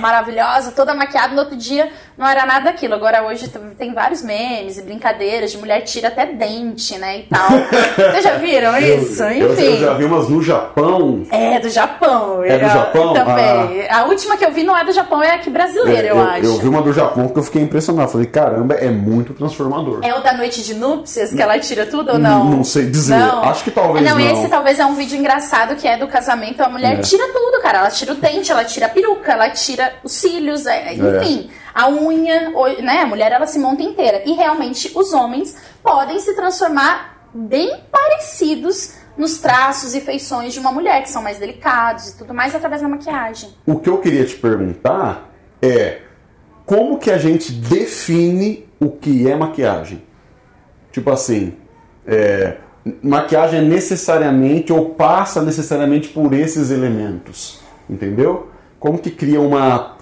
maravilhosa, toda maquiada, no outro dia não era nada daquilo. Agora hoje tem vários memes e brincadeiras de mulher tira até dente, né, e tal. Vocês já viram isso? Eu, Enfim. eu já vi umas no Japão. É, do Japão. É do eu- Japão? Também. A última que eu vi não é do Japão, é aqui brasileira, eu, acho. eu vi uma do Japão que eu fiquei impressionado. Falei, caramba, é muito transformador. É o da noite de núpcias, que ela tira tudo ou não? Não sei dizer. Acho que talvez não. não. esse talvez é um vídeo engraçado que é do casamento. A mulher É. tira tudo, cara. Ela tira o dente, ela tira a peruca, ela tira os cílios, é, enfim. A unha, né? A mulher, ela se monta inteira. E realmente, os homens podem se transformar bem parecidos nos traços e feições de uma mulher, que são mais delicados e tudo mais, através da maquiagem. O que eu queria te perguntar é como que a gente define o que é maquiagem? Tipo assim, é, maquiagem é necessariamente ou passa necessariamente por esses elementos, entendeu? Como que cria uma,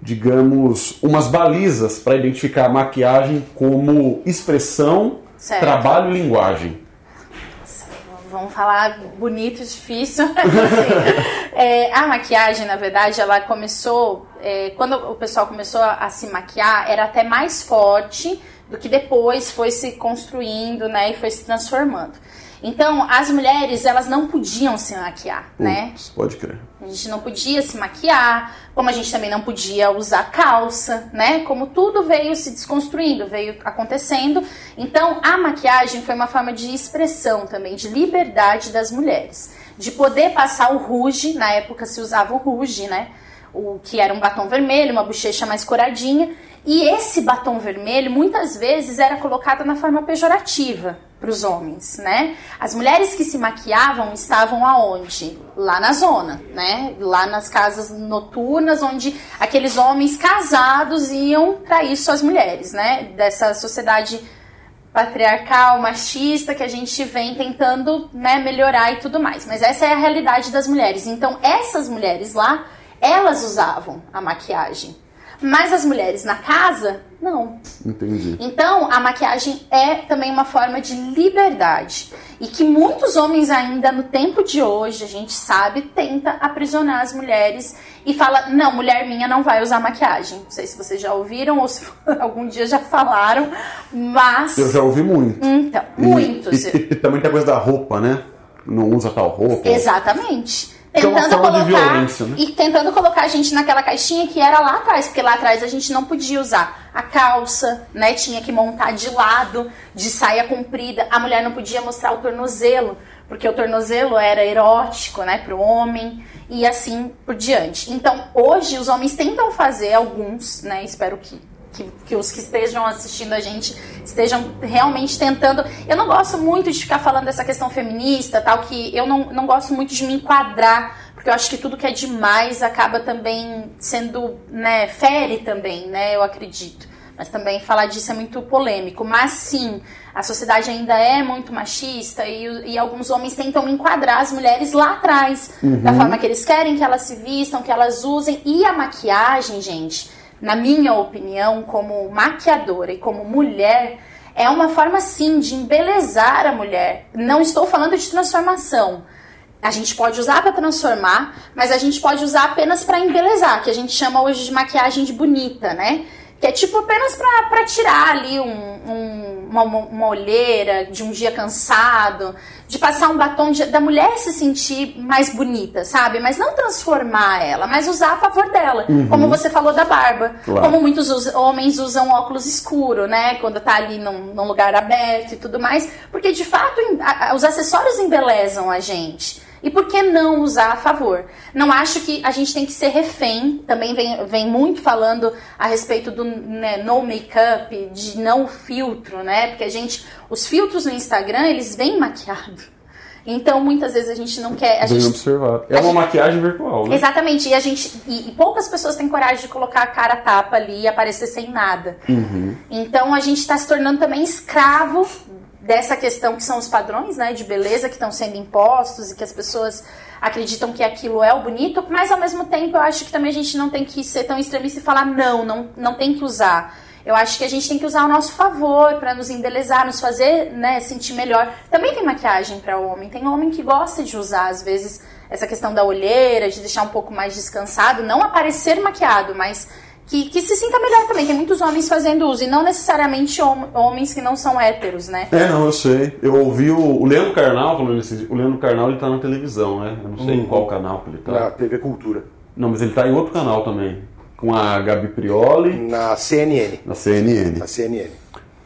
digamos, umas balizas para identificar a maquiagem como expressão, Certo. trabalho e linguagem? Vamos falar bonito, difícil. Assim, é, a maquiagem, na verdade, ela começou. é, quando o pessoal começou a, a se maquiar, era até mais forte do que depois foi se construindo, né? E foi se transformando. Então, as mulheres, elas não podiam se maquiar, né? Pode crer. A gente não podia se maquiar, como a gente também não podia usar calça, né? Como tudo veio se desconstruindo, veio acontecendo. Então, a maquiagem foi uma forma de expressão também, de liberdade das mulheres. De poder passar o rouge, na época se usava o rouge, né? O que era um batom vermelho, uma bochecha mais coradinha. E esse batom vermelho, muitas vezes, era colocado na forma pejorativa para os homens, né? As mulheres que se maquiavam estavam aonde? Lá na zona, né? Lá nas casas noturnas, onde aqueles homens casados iam trair suas mulheres, né? Dessa sociedade patriarcal, machista que a gente vem tentando né, melhorar e tudo mais. Mas essa é a realidade das mulheres. Então, essas mulheres lá, elas usavam a maquiagem. Mas as mulheres na casa, não. Entendi. Então, a maquiagem é também uma forma de liberdade. E que muitos homens ainda no tempo de hoje, a gente sabe, tenta aprisionar as mulheres e fala: "Não, mulher minha não vai usar maquiagem". Não sei se vocês já ouviram ou se algum dia já falaram, mas Eu já ouvi muito. então, E- muitos. E, e- e também tem a coisa da roupa, né? Não usa tal roupa. Exatamente. Que é uma Tentando de colocar violência, né? e tentando colocar a gente naquela caixinha que era lá atrás, porque lá atrás a gente não podia usar a calça, né? Tinha que montar de lado, de saia comprida. A mulher não podia mostrar o tornozelo, porque o tornozelo era erótico, né, para o homem e assim por diante. Então, hoje os homens tentam fazer alguns, né? Espero que que, que os que estejam assistindo a gente estejam realmente tentando. Eu não gosto muito de ficar falando dessa questão feminista, tal, que eu não, não gosto muito de me enquadrar, porque eu acho que tudo que é demais acaba também sendo, né, fere também, né, eu acredito. Mas também falar disso é muito polêmico. Mas sim, a sociedade ainda é muito machista e, e alguns homens tentam enquadrar as mulheres lá atrás, da forma que eles querem que elas se vistam, que elas usem. E a maquiagem, gente, na minha opinião, como maquiadora e como mulher, é uma forma sim de embelezar a mulher. Não estou falando de transformação. A gente pode usar para transformar, mas a gente pode usar apenas para embelezar, que a gente chama hoje de maquiagem de bonita, né? Que é tipo apenas pra tirar ali um- um- uma, uma olheira de um dia cansado, de passar um batom de- da mulher se sentir mais bonita, sabe? Mas não transformar ela, mas usar a favor dela. Como você falou da barba. Claro. Como muitos us- homens usam óculos escuro, né? Quando tá ali num, num lugar aberto e tudo mais. Porque de fato a- os acessórios embelezam a gente. E por que não usar a favor? Não acho que a gente tem que ser refém. Também vem, vem muito falando a respeito do né, no make-up, de não filtro, né? Porque a gente. Os filtros no Instagram, eles vêm maquiados. Então, muitas vezes a gente não quer. A Bem gente observado. É uma gente- maquiagem virtual, né? Exatamente, e a gente. E, e poucas pessoas têm coragem de colocar a cara tapa ali e aparecer sem nada. Então a gente está se tornando também escravo dessa questão que são os padrões né, de beleza que estão sendo impostos e que as pessoas acreditam que aquilo é o bonito, mas ao mesmo tempo eu acho que também a gente não tem que ser tão extremista e falar não, não, não tem que usar. Eu acho que a gente tem que usar ao nosso favor para nos embelezar, nos fazer né, sentir melhor. Também tem maquiagem para homem. Tem homem que gosta de usar, às vezes, essa questão da olheira, de deixar um pouco mais descansado, não aparecer maquiado, mas que, que se sinta melhor também. Tem muitos homens fazendo uso, e não necessariamente hom homens que não são héteros, né? É, não, eu sei. Eu ouvi o, o Leandro Carnal falando isso. O Leandro Carnal ele tá na televisão, né? Eu não sei em qual canal que ele tá. Na TV Cultura. Não, mas ele tá em outro canal também. Com a Gabi Prioli, Na CNN. na CNN. Na CNN.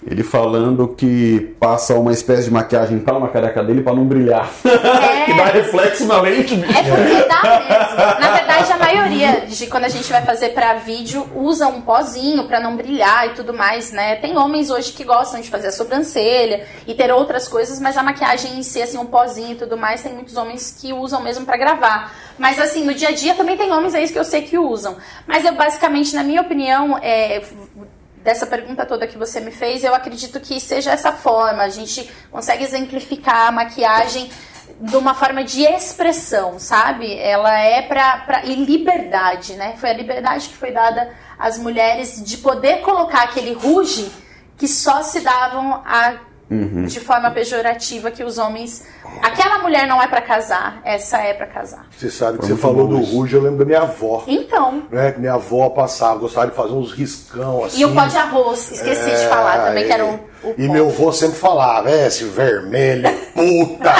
Ele falando que passa uma espécie de maquiagem tal na careca dele pra não brilhar. É. que dá reflexo na lente, bicho. É porque dá mesmo. Na verdade, a maioria de quando a gente vai fazer pra vídeo usa um pozinho pra não brilhar e tudo mais, né? Tem homens hoje que gostam de fazer a sobrancelha e ter outras coisas, mas a maquiagem em si, assim, um pozinho e tudo mais, tem muitos homens que usam mesmo pra gravar. Mas assim, no dia a dia também tem homens aí que eu sei que usam. Mas eu basicamente, na minha opinião, é, dessa pergunta toda que você me fez, eu acredito que seja essa forma. A gente consegue exemplificar a maquiagem de uma forma de expressão, sabe? Ela é pra, pra. E liberdade, né? Foi a liberdade que foi dada às mulheres de poder colocar aquele ruge que só se davam a, de forma pejorativa que os homens. Aquela mulher não é pra casar, essa é pra casar. Você sabe que Foi você falou do. Ruge, eu lembro da minha avó. Então. Né, que minha avó passava, gostava de fazer uns riscão assim. E o pó de arroz, esqueci de falar também, que era o. o E pó. meu avô sempre falava, é, esse vermelho, puta.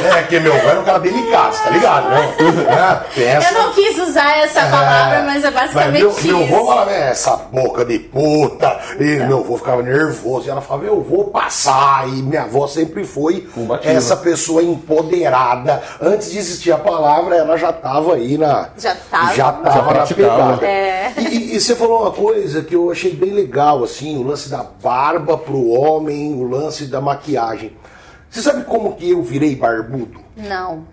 é, que meu avô era um cara delicado, tá ligado, né? É, pensa. Eu não quis usar essa palavra, mas é basicamente Mas meu, meu isso. avô falava, é, essa boca de puta. E meu avô ficava nervoso. E ela falava, eu vou passar. E minha avó sempre foi Combativa. essa pessoa empoderada. Antes de existir a palavra, ela já tava aí na. Já tava. Já tava Já na pegada. É. E, e- e você falou uma coisa que eu achei bem legal, assim, o lance da barba pro homem, o lance da maquiagem. Você sabe como que eu virei barbudo? Não.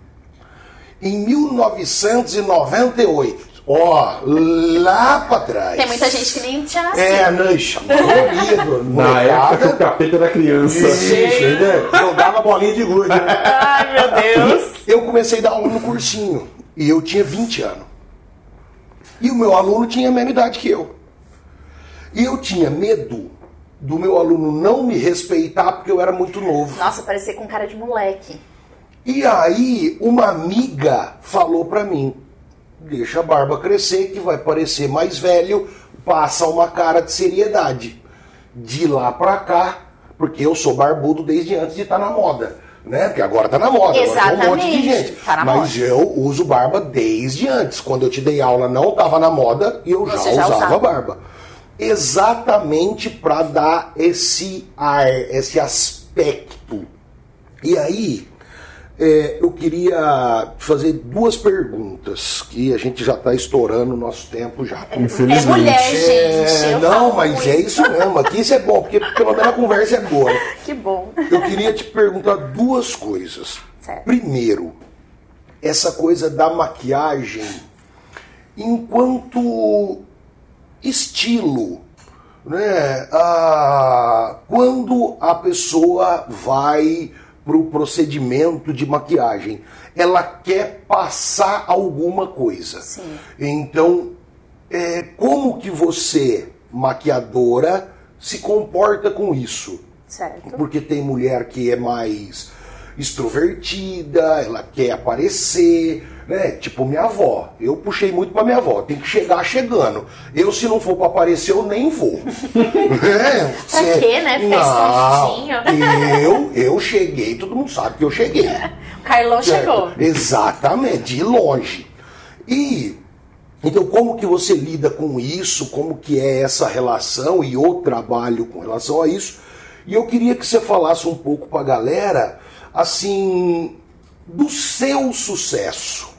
Em 1998. Ó, lá pra trás. Tem muita gente que nem tinha nascido. É, não, chamou marido, Na época que o capeta era criança. Ixi, né? Jogava bolinha de gude. Ai, meu Deus. Eu comecei a dar aula no cursinho. E eu tinha 20 anos. E o meu aluno tinha a mesma idade que eu. E eu tinha medo do meu aluno não me respeitar porque eu era muito novo. Nossa, parecia com cara de moleque. E aí, uma amiga falou pra mim: deixa a barba crescer, que vai parecer mais velho, passa uma cara de seriedade. De lá pra cá, porque eu sou barbudo desde antes de estar na moda. Né? Porque agora tá na moda, agora tem um monte de Exatamente, gente. tá Mas eu uso barba desde antes. Quando eu te dei aula não tava na moda e eu já, Você já usava usava. barba. Exatamente pra dar esse ar, esse aspecto. E aí, é, eu queria fazer duas perguntas, que a gente já está estourando o nosso tempo já. É Infelizmente. mulher, gente. É, não, mas muito. é isso mesmo. Aqui isso é bom, porque pelo menos a conversa é boa. né? Que bom. Eu queria te perguntar duas coisas. Certo. Primeiro, essa coisa da maquiagem enquanto estilo. Né? Ah, quando a pessoa vai para o procedimento de maquiagem, ela quer passar alguma coisa. Sim. Então, é, como que você, maquiadora, se comporta com isso? Certo. Porque tem mulher que é mais extrovertida, ela quer aparecer, né? Tipo minha avó. Eu puxei muito pra minha avó. Tem que chegar chegando. Eu, se não for pra aparecer, eu nem vou. é, Pra quê, né? Ficar. Eu, eu cheguei, todo mundo sabe que eu cheguei. O Carlão chegou. Exatamente, de longe. E então como que você lida com isso? Como que é essa relação e o trabalho com relação a isso? E eu queria que você falasse um pouco para a galera assim do seu sucesso.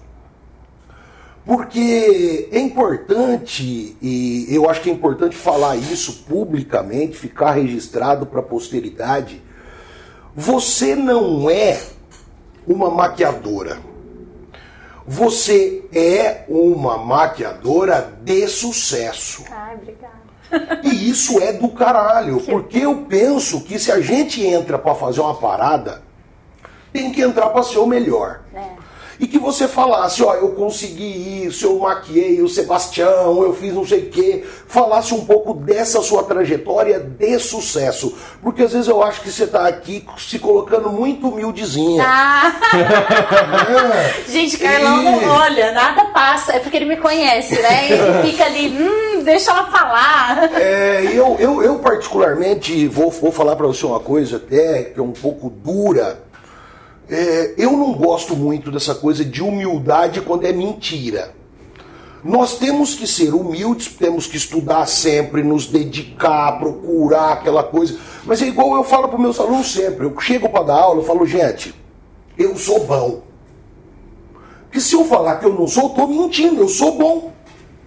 Porque é importante, e eu acho que é importante falar isso publicamente, ficar registrado para a posteridade. Você não é uma maquiadora. Você é uma maquiadora de sucesso. Ai, obrigada. E isso é do caralho, porque eu penso que se a gente entra pra fazer uma parada, tem que entrar pra ser o melhor. É. e que você falasse, ó, eu consegui isso, eu maquiei o Sebastião, eu fiz não sei o quê, falasse um pouco dessa sua trajetória de sucesso. Porque às vezes eu acho que você está aqui se colocando muito humildezinha. Ah! É. Gente, Carlão não E- olha, nada passa. É porque ele me conhece, né? Ele fica ali, hum, deixa ela falar. É, eu, eu, eu particularmente vou, vou falar para você uma coisa até que é um pouco dura. É, eu não gosto muito dessa coisa de humildade quando é mentira. Nós temos que ser humildes, temos que estudar sempre, nos dedicar, procurar aquela coisa. Mas é igual eu falo para meus alunos sempre. Eu chego para dar aula, eu falo, gente, eu sou bom. Porque se eu falar que eu não sou, tô mentindo, eu sou bom.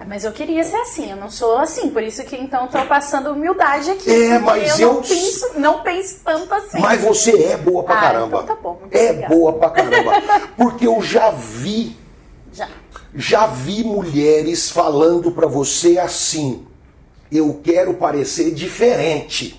Mas eu queria ser assim, eu não sou assim, por isso que então tô passando humildade aqui. É, mas eu, não eu- penso, não penso tanto assim. Mas você é boa pra Ah, caramba. então tá bom, é obrigada. boa pra caramba. Porque eu já vi, Já. já vi mulheres falando pra você assim: eu quero parecer diferente.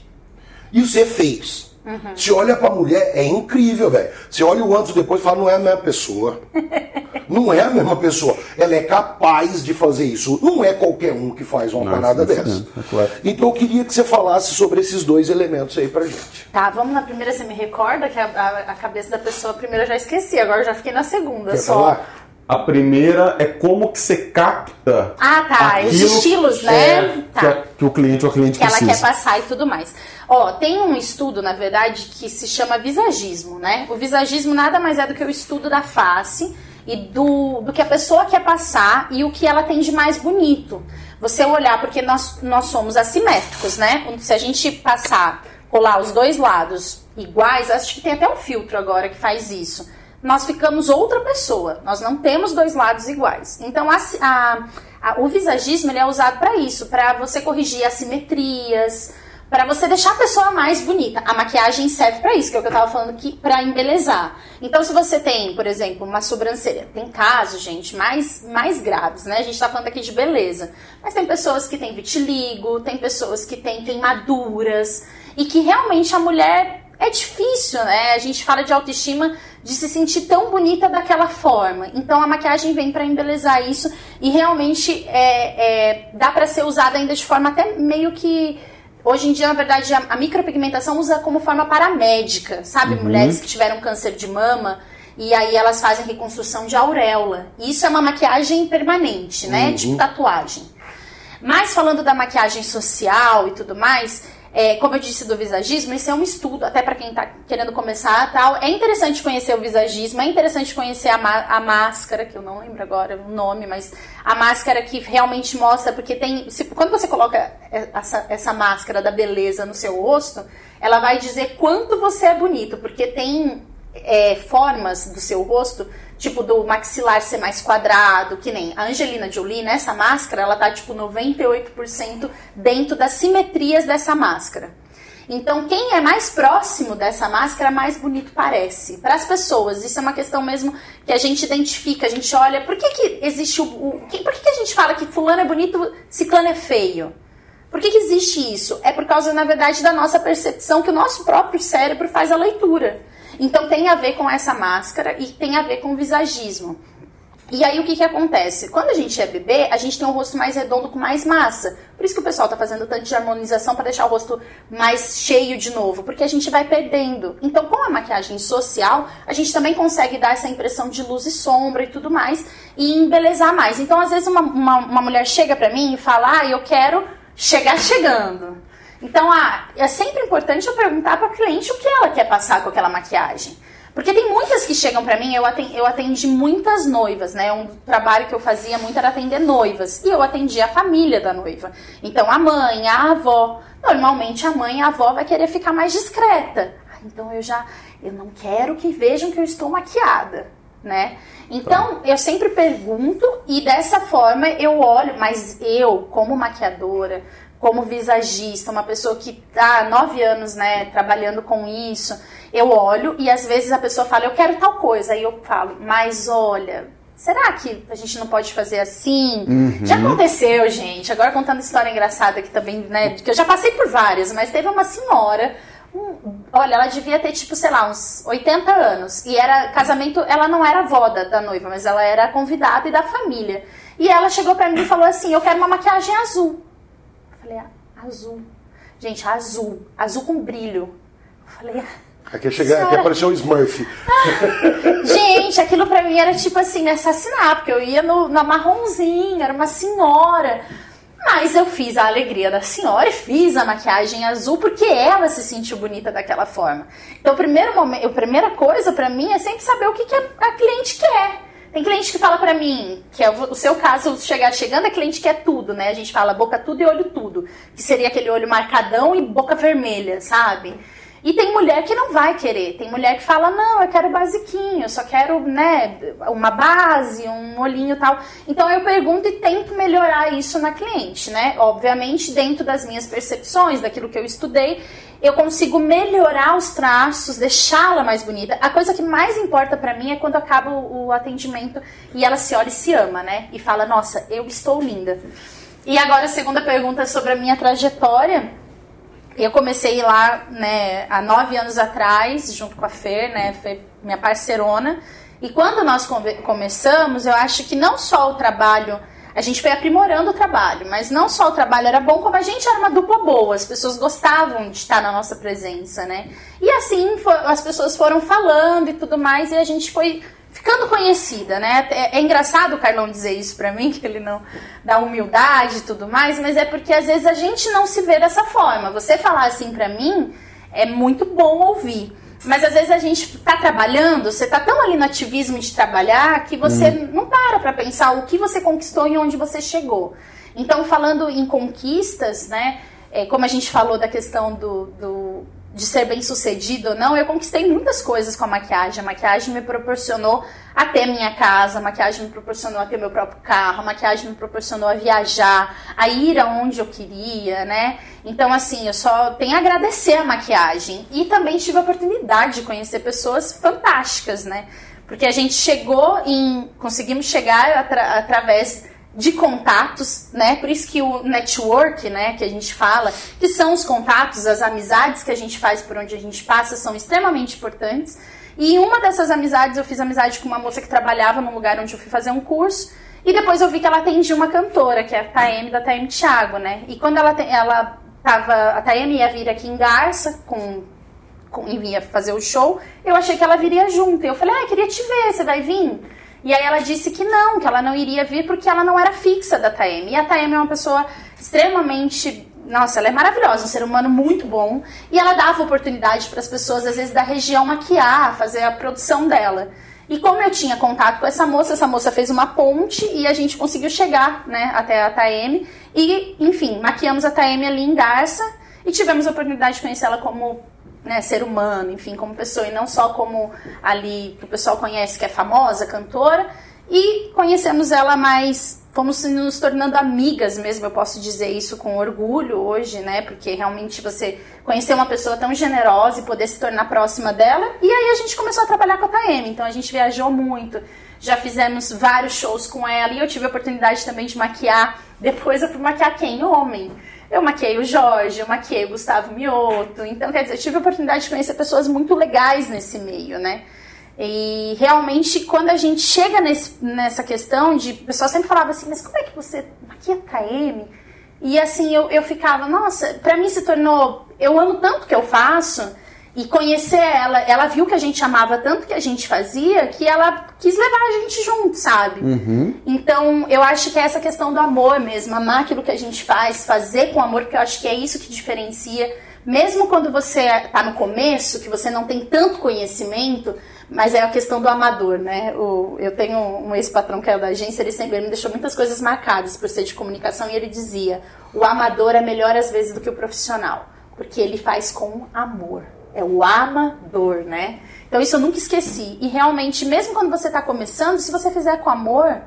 E você fez. Uhum. Você olha pra mulher, é incrível, velho. Você olha o antes e depois e fala, não é a mesma pessoa. não é a mesma pessoa. Ela é capaz de fazer isso. Não é qualquer um que faz uma Não, parada é dessa. é claro. Então eu queria que você falasse sobre esses dois elementos aí pra gente. Tá, vamos na primeira, você me recorda que a, a- a cabeça da pessoa, a primeira eu já esqueci, agora eu já fiquei na segunda Quer só. falar? A primeira é como que você capta Ah, tá, os estilos, que né? é- Tá. que, a- que o cliente ou a cliente que ela precisa. quer passar e tudo mais. Ó, tem um estudo, na verdade, que se chama visagismo, né? O visagismo nada mais é do que o estudo da face e do, do que a pessoa quer passar e o que ela tem de mais bonito. Você olhar, porque nós, nós somos assimétricos, né? Se a gente passar, colar os dois lados iguais, acho que tem até um filtro agora que faz isso. Nós ficamos outra pessoa. Nós não temos dois lados iguais. Então, a, a- a- o visagismo ele é usado para isso, para você corrigir assimetrias, para você deixar a pessoa mais bonita. A maquiagem serve para isso, que é o que eu tava falando aqui, para embelezar. Então, se você tem, por exemplo, uma sobrancelha, tem casos, gente, mais, mais graves, né? A gente tá falando aqui de beleza. Mas tem pessoas que têm vitiligo, tem pessoas que têm queimaduras, e que realmente a mulher é difícil, né? A gente fala de autoestima de se sentir tão bonita daquela forma. Então a maquiagem vem para embelezar isso e realmente é, é, dá para ser usada ainda de forma até meio que hoje em dia na verdade a, micropigmentação usa como forma paramédica, sabe? Mulheres que tiveram câncer de mama e aí elas fazem reconstrução de auréola. Isso é uma maquiagem permanente, né? Tipo tatuagem. Mas falando da maquiagem social e tudo mais, é, como eu disse do visagismo, isso é um estudo, até para quem está querendo começar tal. É interessante conhecer o visagismo, é interessante conhecer a, a máscara, que eu não lembro agora o nome, mas a máscara que realmente mostra, porque tem. se- quando você coloca essa, essa máscara da beleza no seu rosto, ela vai dizer quanto você é bonito, porque tem é, formas do seu rosto, tipo do maxilar ser mais quadrado, que nem a Angelina Jolie, nessa máscara, ela tá tipo 98% dentro das simetrias dessa máscara. Então, quem é mais próximo dessa máscara, mais bonito parece. Para as pessoas, isso é uma questão mesmo que a gente identifica, a gente olha. Por que, que existe o. o que- por que, que a gente fala que Fulano é bonito, Ciclano é feio? Por que, que existe isso? É por causa, na verdade, da nossa percepção que o nosso próprio cérebro faz a leitura. Então tem a ver com essa máscara e tem a ver com o visagismo. E aí o que, que acontece? Quando a gente é bebê, a gente tem um rosto mais redondo com mais massa. Por isso que o pessoal tá fazendo tanto de harmonização para deixar o rosto mais cheio de novo, porque a gente vai perdendo. Então, com a maquiagem social, a gente também consegue dar essa impressão de luz e sombra e tudo mais e embelezar mais. Então, às vezes uma, uma, uma mulher chega para mim e fala: "Ah, eu quero chegar chegando". Então, ah, é sempre importante eu perguntar para a cliente o que ela quer passar com aquela maquiagem. Porque tem muitas que chegam para mim, eu atendi, eu atendi muitas noivas, né? Um trabalho que eu fazia muito era atender noivas. E eu atendia a família da noiva. Então, a mãe, a avó. Normalmente, a mãe e a avó vai querer ficar mais discreta. Ah, então, eu já... Eu não quero que vejam que eu estou maquiada, né? Então, eu sempre pergunto e dessa forma eu olho. Mas eu, como maquiadora, como visagista, uma pessoa que está há nove anos, né, trabalhando com isso, eu olho e às vezes a pessoa fala, eu quero tal coisa, aí eu falo, mas olha, será que a gente não pode fazer assim? Já aconteceu, gente, agora contando história engraçada aqui também, né, que eu já passei por várias, mas teve uma senhora, olha, ela devia ter, tipo, sei lá, uns 80 anos. E era casamento, ela não era avó da, da noiva, mas ela era convidada e da família. E ela chegou pra mim e falou assim: Eu quero uma maquiagem azul. Eu falei: ah, Azul. Gente, azul. Azul com brilho. Eu falei: ah, Aqui, chega, aqui apareceu o Smurf. Gente, aquilo pra mim era tipo assim, assassinar, porque eu ia no, na marronzinha, era uma senhora. Mas eu fiz a alegria da senhora e fiz a maquiagem azul porque ela se sentiu bonita daquela forma. Então, o primeiro momento, a primeira coisa pra mim é sempre saber o que, que a cliente quer. Tem cliente que fala pra mim, que é o, seu caso, chegar chegando, a cliente quer tudo, né? A gente fala boca tudo e olho tudo. Que seria aquele olho marcadão e boca vermelha, sabe? E tem mulher que não vai querer. Tem mulher que fala, não, eu quero basiquinho, eu só quero, né, uma base, um olhinho tal. Então eu pergunto e tento melhorar isso na cliente, né? Obviamente, dentro das minhas percepções, daquilo que eu estudei, eu consigo melhorar os traços, deixá-la mais bonita. A coisa que mais importa pra mim é quando acaba o atendimento e ela se olha e se ama, né? E fala, nossa, eu estou linda. E agora a segunda pergunta é sobre a minha trajetória. Eu comecei lá, né, há nove anos atrás, junto com a Fer, né, foi minha parceirona. E quando nós come- começamos, eu acho que não só o trabalho, a gente foi aprimorando o trabalho, mas não só o trabalho era bom, como a gente era uma dupla boa. As pessoas gostavam de estar na nossa presença, né? E assim as pessoas foram falando e tudo mais, e a gente foi ficando conhecida, né? É, é engraçado o Carlão dizer isso pra mim, que ele não dá humildade e tudo mais, mas é porque às vezes a gente não se vê dessa forma. Você falar assim pra mim é muito bom ouvir. Mas às vezes a gente tá trabalhando, você tá tão ali no ativismo de trabalhar que você não para pra pensar o que você conquistou e onde você chegou. Então, falando em conquistas, né? é, como a gente falou da questão do, do- de ser bem sucedido ou não, eu conquistei muitas coisas com a maquiagem. A maquiagem me proporcionou até minha casa, a maquiagem me proporcionou a ter meu próprio carro, a maquiagem me proporcionou a viajar, a ir aonde eu queria, né? Então, assim, eu só tenho a agradecer a maquiagem. E também tive a oportunidade de conhecer pessoas fantásticas, né? Porque a gente chegou em. conseguimos chegar atra- através de contatos, né? Por isso que o network, né, que a gente fala, que são os contatos, as amizades que a gente faz por onde a gente passa, são extremamente importantes. E uma dessas amizades, eu fiz amizade com uma moça que trabalhava no lugar onde eu fui fazer um curso. E depois eu vi que ela atendia uma cantora, que é a Taeme da Taeme Thiago, né? E quando ela, ela tava. A Taeme ia vir aqui em Garça com com- ia fazer o show, eu achei que ela viria junto. Eu falei, ah, eu queria te ver, você vai vir? E aí ela disse que não, que ela não iria vir porque ela não era fixa da Taeme. E a Taeme é uma pessoa extremamente. Nossa, ela é maravilhosa, um ser humano muito bom. E ela dava oportunidade para as pessoas, às vezes, da região maquiar, fazer a produção dela. E como eu tinha contato com essa moça, essa moça fez uma ponte e a gente conseguiu chegar né, até a Taeme. E, enfim, maquiamos a Taeme ali em Garça e tivemos a oportunidade de conhecer ela como né, ser humano, enfim, como pessoa, e não só como ali que o pessoal conhece que é famosa, cantora, e conhecemos ela mais, fomos nos tornando amigas mesmo, eu posso dizer isso com orgulho hoje, né, porque realmente você conhecer uma pessoa tão generosa e poder se tornar próxima dela, e aí a gente começou a trabalhar com a Taeme, então a gente viajou muito, já fizemos vários shows com ela, e eu tive a oportunidade também de maquiar, depois eu fui maquiar quem? Homem. Eu maquiei o Jorge, eu maquiei o Gustavo Mioto. Então, quer dizer, eu tive a oportunidade de conhecer pessoas muito legais nesse meio, né? E realmente, quando a gente chega nesse, nessa questão de. O pessoal sempre falava assim, mas como é que você maquia KM? E assim, eu, eu ficava, nossa, pra mim se tornou. Eu amo tanto que eu faço. E conhecer ela, ela viu que a gente amava tanto que a gente fazia, que ela quis levar a gente junto, sabe? Então, eu acho que é essa questão do amor mesmo, amar aquilo que a gente faz, fazer com amor, porque eu acho que é isso que diferencia. Mesmo quando você está no começo, que você não tem tanto conhecimento, mas é a questão do amador, né? O, eu tenho um ex-patrão que é da agência, ele sempre ele me deixou muitas coisas marcadas por ser de comunicação e ele dizia: o amador é melhor às vezes do que o profissional, porque ele faz com amor. É o amador, né? Então isso eu nunca esqueci. E realmente, mesmo quando você está começando, se você fizer com amor,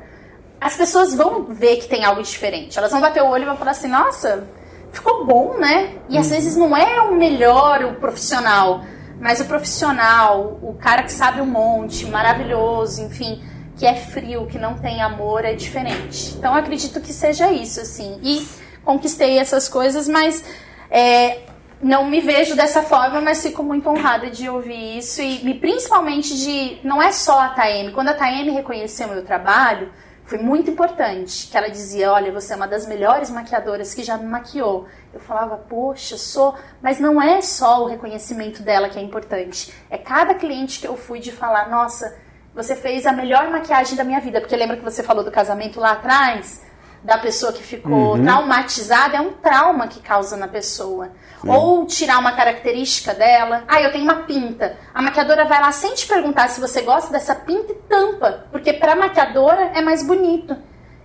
as pessoas vão ver que tem algo diferente. Elas vão bater o olho e vão falar assim, nossa, ficou bom, né? E às vezes não é o melhor o profissional, mas o profissional, o cara que sabe um monte, maravilhoso, enfim, que é frio, que não tem amor, é diferente. Então eu acredito que seja isso, assim. E conquistei essas coisas, mas é, não me vejo dessa forma, mas fico muito honrada de ouvir isso e, e principalmente de não é só a Taeme. Quando a Taeme reconheceu meu trabalho, foi muito importante. Que ela dizia: Olha, você é uma das melhores maquiadoras que já me maquiou. Eu falava: Poxa, sou. Mas não é só o reconhecimento dela que é importante. É cada cliente que eu fui de falar: Nossa, você fez a melhor maquiagem da minha vida. Porque lembra que você falou do casamento lá atrás? Da pessoa que ficou Uhum. traumatizada, é um trauma que causa na pessoa. Ou tirar uma característica dela. Ah, eu tenho uma pinta. A maquiadora vai lá sem te perguntar se você gosta dessa pinta e tampa. Porque pra maquiadora é mais bonito.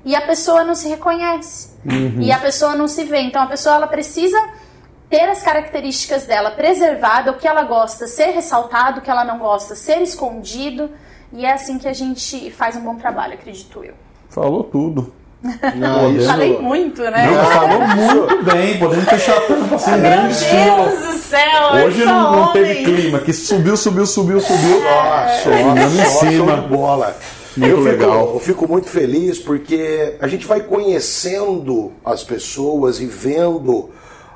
E a pessoa não se reconhece. E a pessoa não se vê. Então a pessoa ela precisa ter as características dela preservada, o que ela gosta ser ressaltado, o que ela não gosta ser escondido. E é assim que a gente faz um bom trabalho, acredito eu. Falou tudo. Não, isso- Falei muito, né? Não, falou muito bem, podemos fechar a tampa assim, em Meu. Deus do céu! Hoje eu não, não teve clima, que subiu, subiu, subiu, subiu. Nossa, Terminando em nossa, show cima. de bola. Muito eu fico, legal. Eu fico muito feliz porque a gente vai conhecendo as pessoas e vendo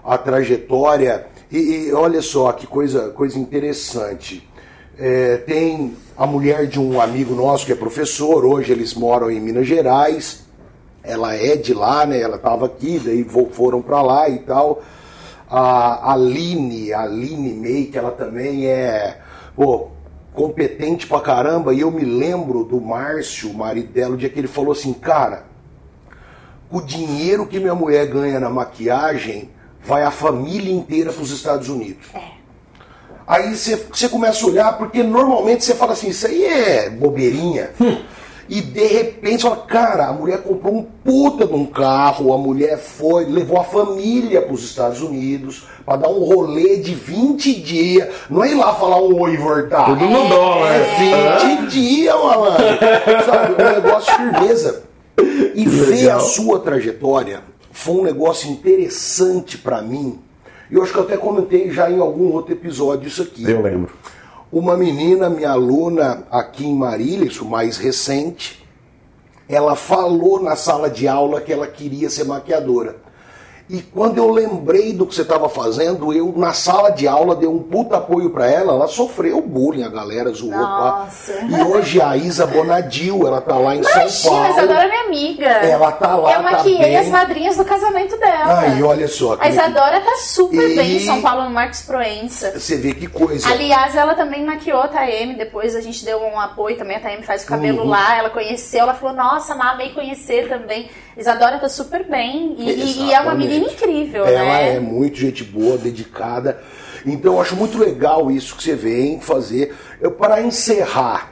a trajetória. E, e olha só que coisa, coisa interessante. É, tem a mulher de um amigo nosso que é professor, hoje eles moram em Minas Gerais. Ela é de lá, né? Ela estava aqui, daí foram para lá e tal. A Aline, a Aline May, que ela também é pô, competente pra caramba. E eu me lembro do Márcio, o marido dela, o dia que ele falou assim: Cara, o dinheiro que minha mulher ganha na maquiagem vai a família inteira para os Estados Unidos. Aí você você começa a olhar, porque normalmente você fala assim, isso aí é bobeirinha. E de repente fala, cara, a mulher comprou um puta de um carro, a mulher foi, levou a família para os Estados Unidos para dar um rolê de 20 dias. Não é ir lá falar um oi e voltar. Tudo no dólar. É 20 dias, malandro. Sabe, um negócio de firmeza. E ver a sua trajetória foi um negócio interessante pra mim. E eu acho que eu até comentei já em algum outro episódio isso aqui. Eu lembro. Uma menina, minha aluna aqui em Marília, isso mais recente, ela falou na sala de aula que ela queria ser maquiadora. E quando eu lembrei do que você estava fazendo, eu na sala de aula dei um puta apoio para ela. Ela sofreu bullying, a galera zoou. pá. Nossa. E hoje a Isa Bonadil, ela tá lá em São Imagina, a Paulo. Isadora é minha amiga. Ela tá lá, Eu tá maquiei bem. as madrinhas do casamento dela. Aí, olha só. A Isadora tá super E- bem em São Paulo, no Marcos Proença. Você vê que coisa. Aliás, ela também maquiou a Taeme, depois a gente deu um apoio também, a Taeme faz o cabelo Uhum. lá, ela conheceu, ela falou, nossa, Má, amei conhecer também. Isadora tá super bem e, e- é uma menina incrível, Ela né? é muito gente boa, dedicada. Então eu acho muito legal isso que você vem fazer. Eu, para encerrar,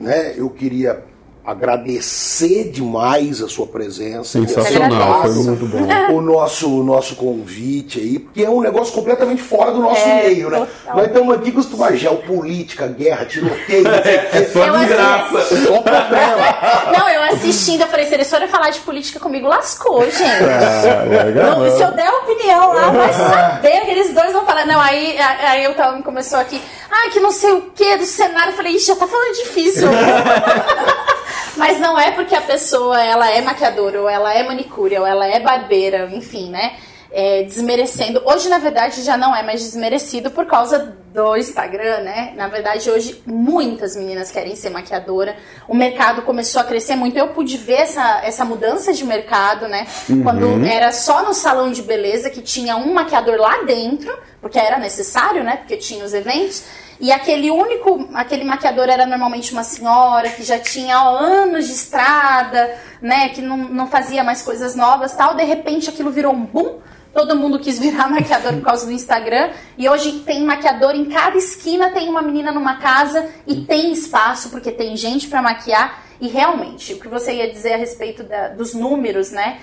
né, eu queria agradecer demais a sua presença. ter Sensacional, foi muito bom. O nosso, o nosso convite aí, porque é um negócio completamente fora do nosso É, meio, né? total. Nós estamos aqui com geopolítica, guerra, tiroteio, É só Eu desgraça. só problema. Não, eu assistindo, eu falei, se eles forem falar de política comigo, lascou, gente. Ah, legal. Não, se eu der opinião lá, vai saber que eles dois vão falar. Não, aí, aí o Thelma começou aqui, ah, que não sei o que do cenário. Eu falei, ixi, já tá falando difícil. Mas não é porque a pessoa ela é maquiadora, ou ela é manicure, ou ela é barbeira, enfim, né? É, desmerecendo. Hoje, na verdade, já não é mais desmerecido por causa do Instagram, né? Na verdade, hoje muitas meninas querem ser maquiadora. O mercado começou a crescer muito. Eu pude ver essa, essa mudança de mercado, né? Quando era só no salão de beleza que tinha um maquiador lá dentro, porque era necessário, né? Porque tinha os eventos. E aquele único, aquele maquiador era normalmente uma senhora que já tinha anos de estrada, né? Que não, não fazia mais coisas novas tal. De repente aquilo virou um boom. Todo mundo quis virar maquiador por causa do Instagram. E hoje tem maquiador em cada esquina, tem uma menina numa casa e tem espaço, porque tem gente para maquiar. E realmente, o que você ia dizer a respeito da- dos números, né?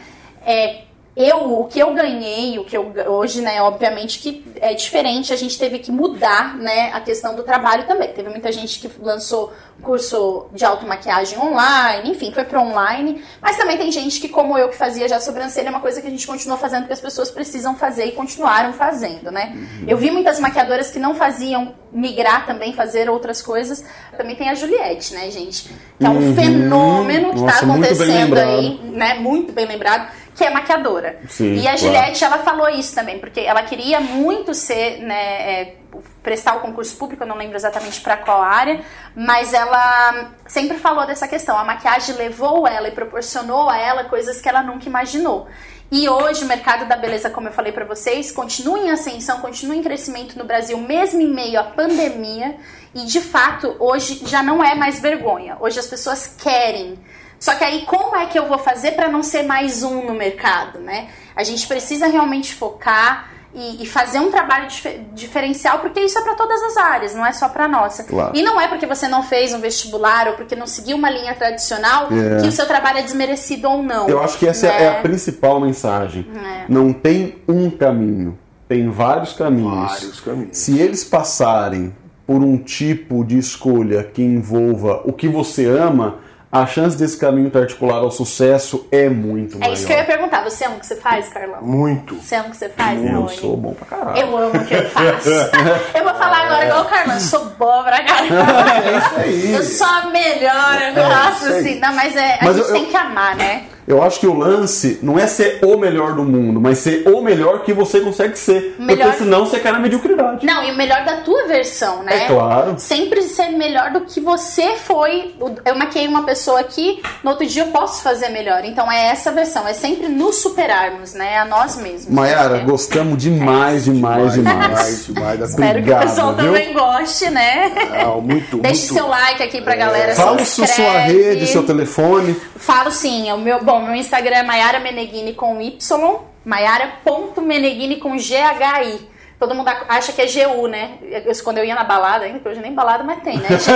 É, eu, o que eu ganhei, o que eu hoje, né, obviamente que é diferente, a gente teve que mudar, né, a questão do trabalho também. Teve muita gente que lançou curso de automaquiagem online, enfim, foi para online, mas também tem gente que, como eu, que fazia já sobrancelha, é uma coisa que a gente continuou fazendo porque as pessoas precisam fazer e continuaram fazendo, né? Eu vi muitas maquiadoras que não faziam migrar também, fazer outras coisas. Também tem a Juliette, né, gente? Que é um fenômeno que tá bem acontecendo aí, né? Muito bem lembrado. Que é maquiadora. Sim, e a claro. Juliette, ela falou isso também, porque ela queria muito ser, né, é, prestar o concurso público, eu não lembro exatamente para qual área, mas ela sempre falou dessa questão. A maquiagem levou ela e proporcionou a ela coisas que ela nunca imaginou. E hoje o mercado da beleza, como eu falei para vocês, continua em ascensão, continua em crescimento no Brasil, mesmo em meio à pandemia. E de fato, hoje já não é mais vergonha. Hoje as pessoas querem. Só que aí como é que eu vou fazer para não ser mais um no mercado, né? A gente precisa realmente focar e, e fazer um trabalho dif- diferencial, porque isso é para todas as áreas, não é só para nossa. Claro. E não é porque você não fez um vestibular ou porque não seguiu uma linha tradicional É. que o seu trabalho é desmerecido ou não. Eu acho que essa né? é a principal mensagem. É. Não tem um caminho, tem vários caminhos. Vários caminhos. Se eles passarem por um tipo de escolha que envolva o que você ama, a chance desse caminho estar articulado ao sucesso é muito É maior. isso que eu ia perguntar. Você ama o que você faz, Carlão? Muito. Você ama o que você faz, Eu Rony? sou bom pra caralho. Eu amo o que eu faço. eu vou falar agora igual o Carlão. Eu sou boa pra caramba. É isso aí. Eu sou a melhor, eu isso aí. assim. Não, mas é, a Mas gente eu- tem que amar, né? Eu acho que o lance não é ser o melhor do mundo, mas ser o melhor que você consegue ser. Melhor- Porque senão você cai na mediocridade. Não, e o melhor da tua versão, né? É claro. Sempre ser melhor do que você foi. Eu maquiei uma pessoa aqui, no outro dia eu posso fazer melhor. Então é essa versão, é sempre nos superarmos, né? A nós mesmos. Mayara, É. gostamos demais, demais, demais. demais, demais da Espero Obrigado, que o pessoal viu? também goste, né? Não, muito, Deixe muito. seu like aqui pra galera. Fala se sua rede, seu telefone. Falo sim, é o meu, bom, meu Instagram é Maiara Meneghini com Y, Maiara.meneghini com G-H-I. Todo mundo acha que é GU, né? Eu- Quando eu ia na balada, ainda hoje nem balada, mas tem, né, gente?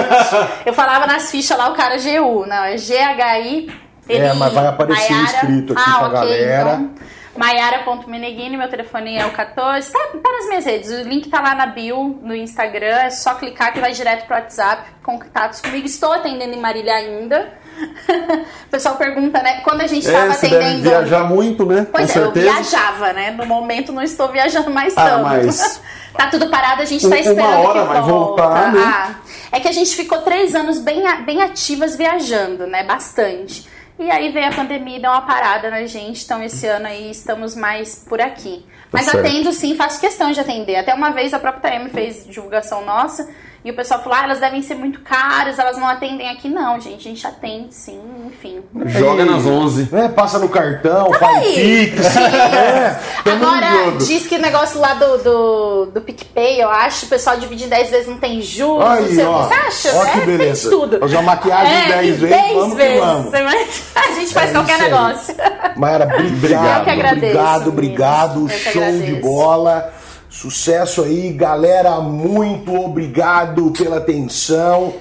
eu falava nas fichas lá, o cara GU. Não, é G-H-I. É, mas vai aparecer escrito aqui ah, pra ok, galera. Então, Maiara.meneghini, meu telefone é o 14. Tá, tá nas minhas redes. O link tá lá na bio, no Instagram. É só clicar que vai direto pro WhatsApp. Contatos comigo. Estou atendendo em Marília ainda. o pessoal pergunta, né? Quando a gente É, estava deve atendendo. viajar muito, né? Pois Com é, certeza. eu viajava, né? No momento não estou viajando mais Ah, tanto. mas- tá tudo parado, a gente Um- tá uma esperando hora que vai volta. voltar, né? Ah, é que a gente ficou três anos bem, bem ativas viajando, né? Bastante. E aí veio a pandemia e deu uma parada na gente, então esse ano aí estamos mais por aqui. Mas Tá atendo sim, faço questão de atender. Até uma vez a própria TM fez divulgação nossa e o pessoal falou: ah, elas devem ser muito caras, elas não atendem aqui. Não, gente, a gente atende sim, enfim. Joga Ei, nas 11. É, passa no cartão, faz aí. pix. É, Agora, diz que o negócio lá do, do, do PicPay, eu acho, o pessoal divide em 10 vezes, não tem juros, Aí, não sei o ó. que. Você acha? Ó que beleza. Tem tudo. Fazer uma maquiagem em 10 em vezes, 10 vamos que vezes. vamos. A gente faz É qualquer negócio. Mayara, obrigado. Eu que agradeço, obrigado, obrigado. Eu Show de agradeço. bola. Sucesso aí, galera. Muito obrigado pela atenção.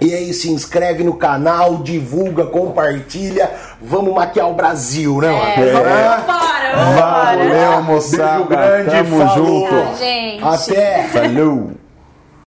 E aí, se inscreve no canal, divulga, compartilha. Vamos maquiar o Brasil, né, mano? É, vamos embora, vamos embora. Valeu, moçada. Beijo grande, Tamo falou. junto. Tchau. Até. Falou.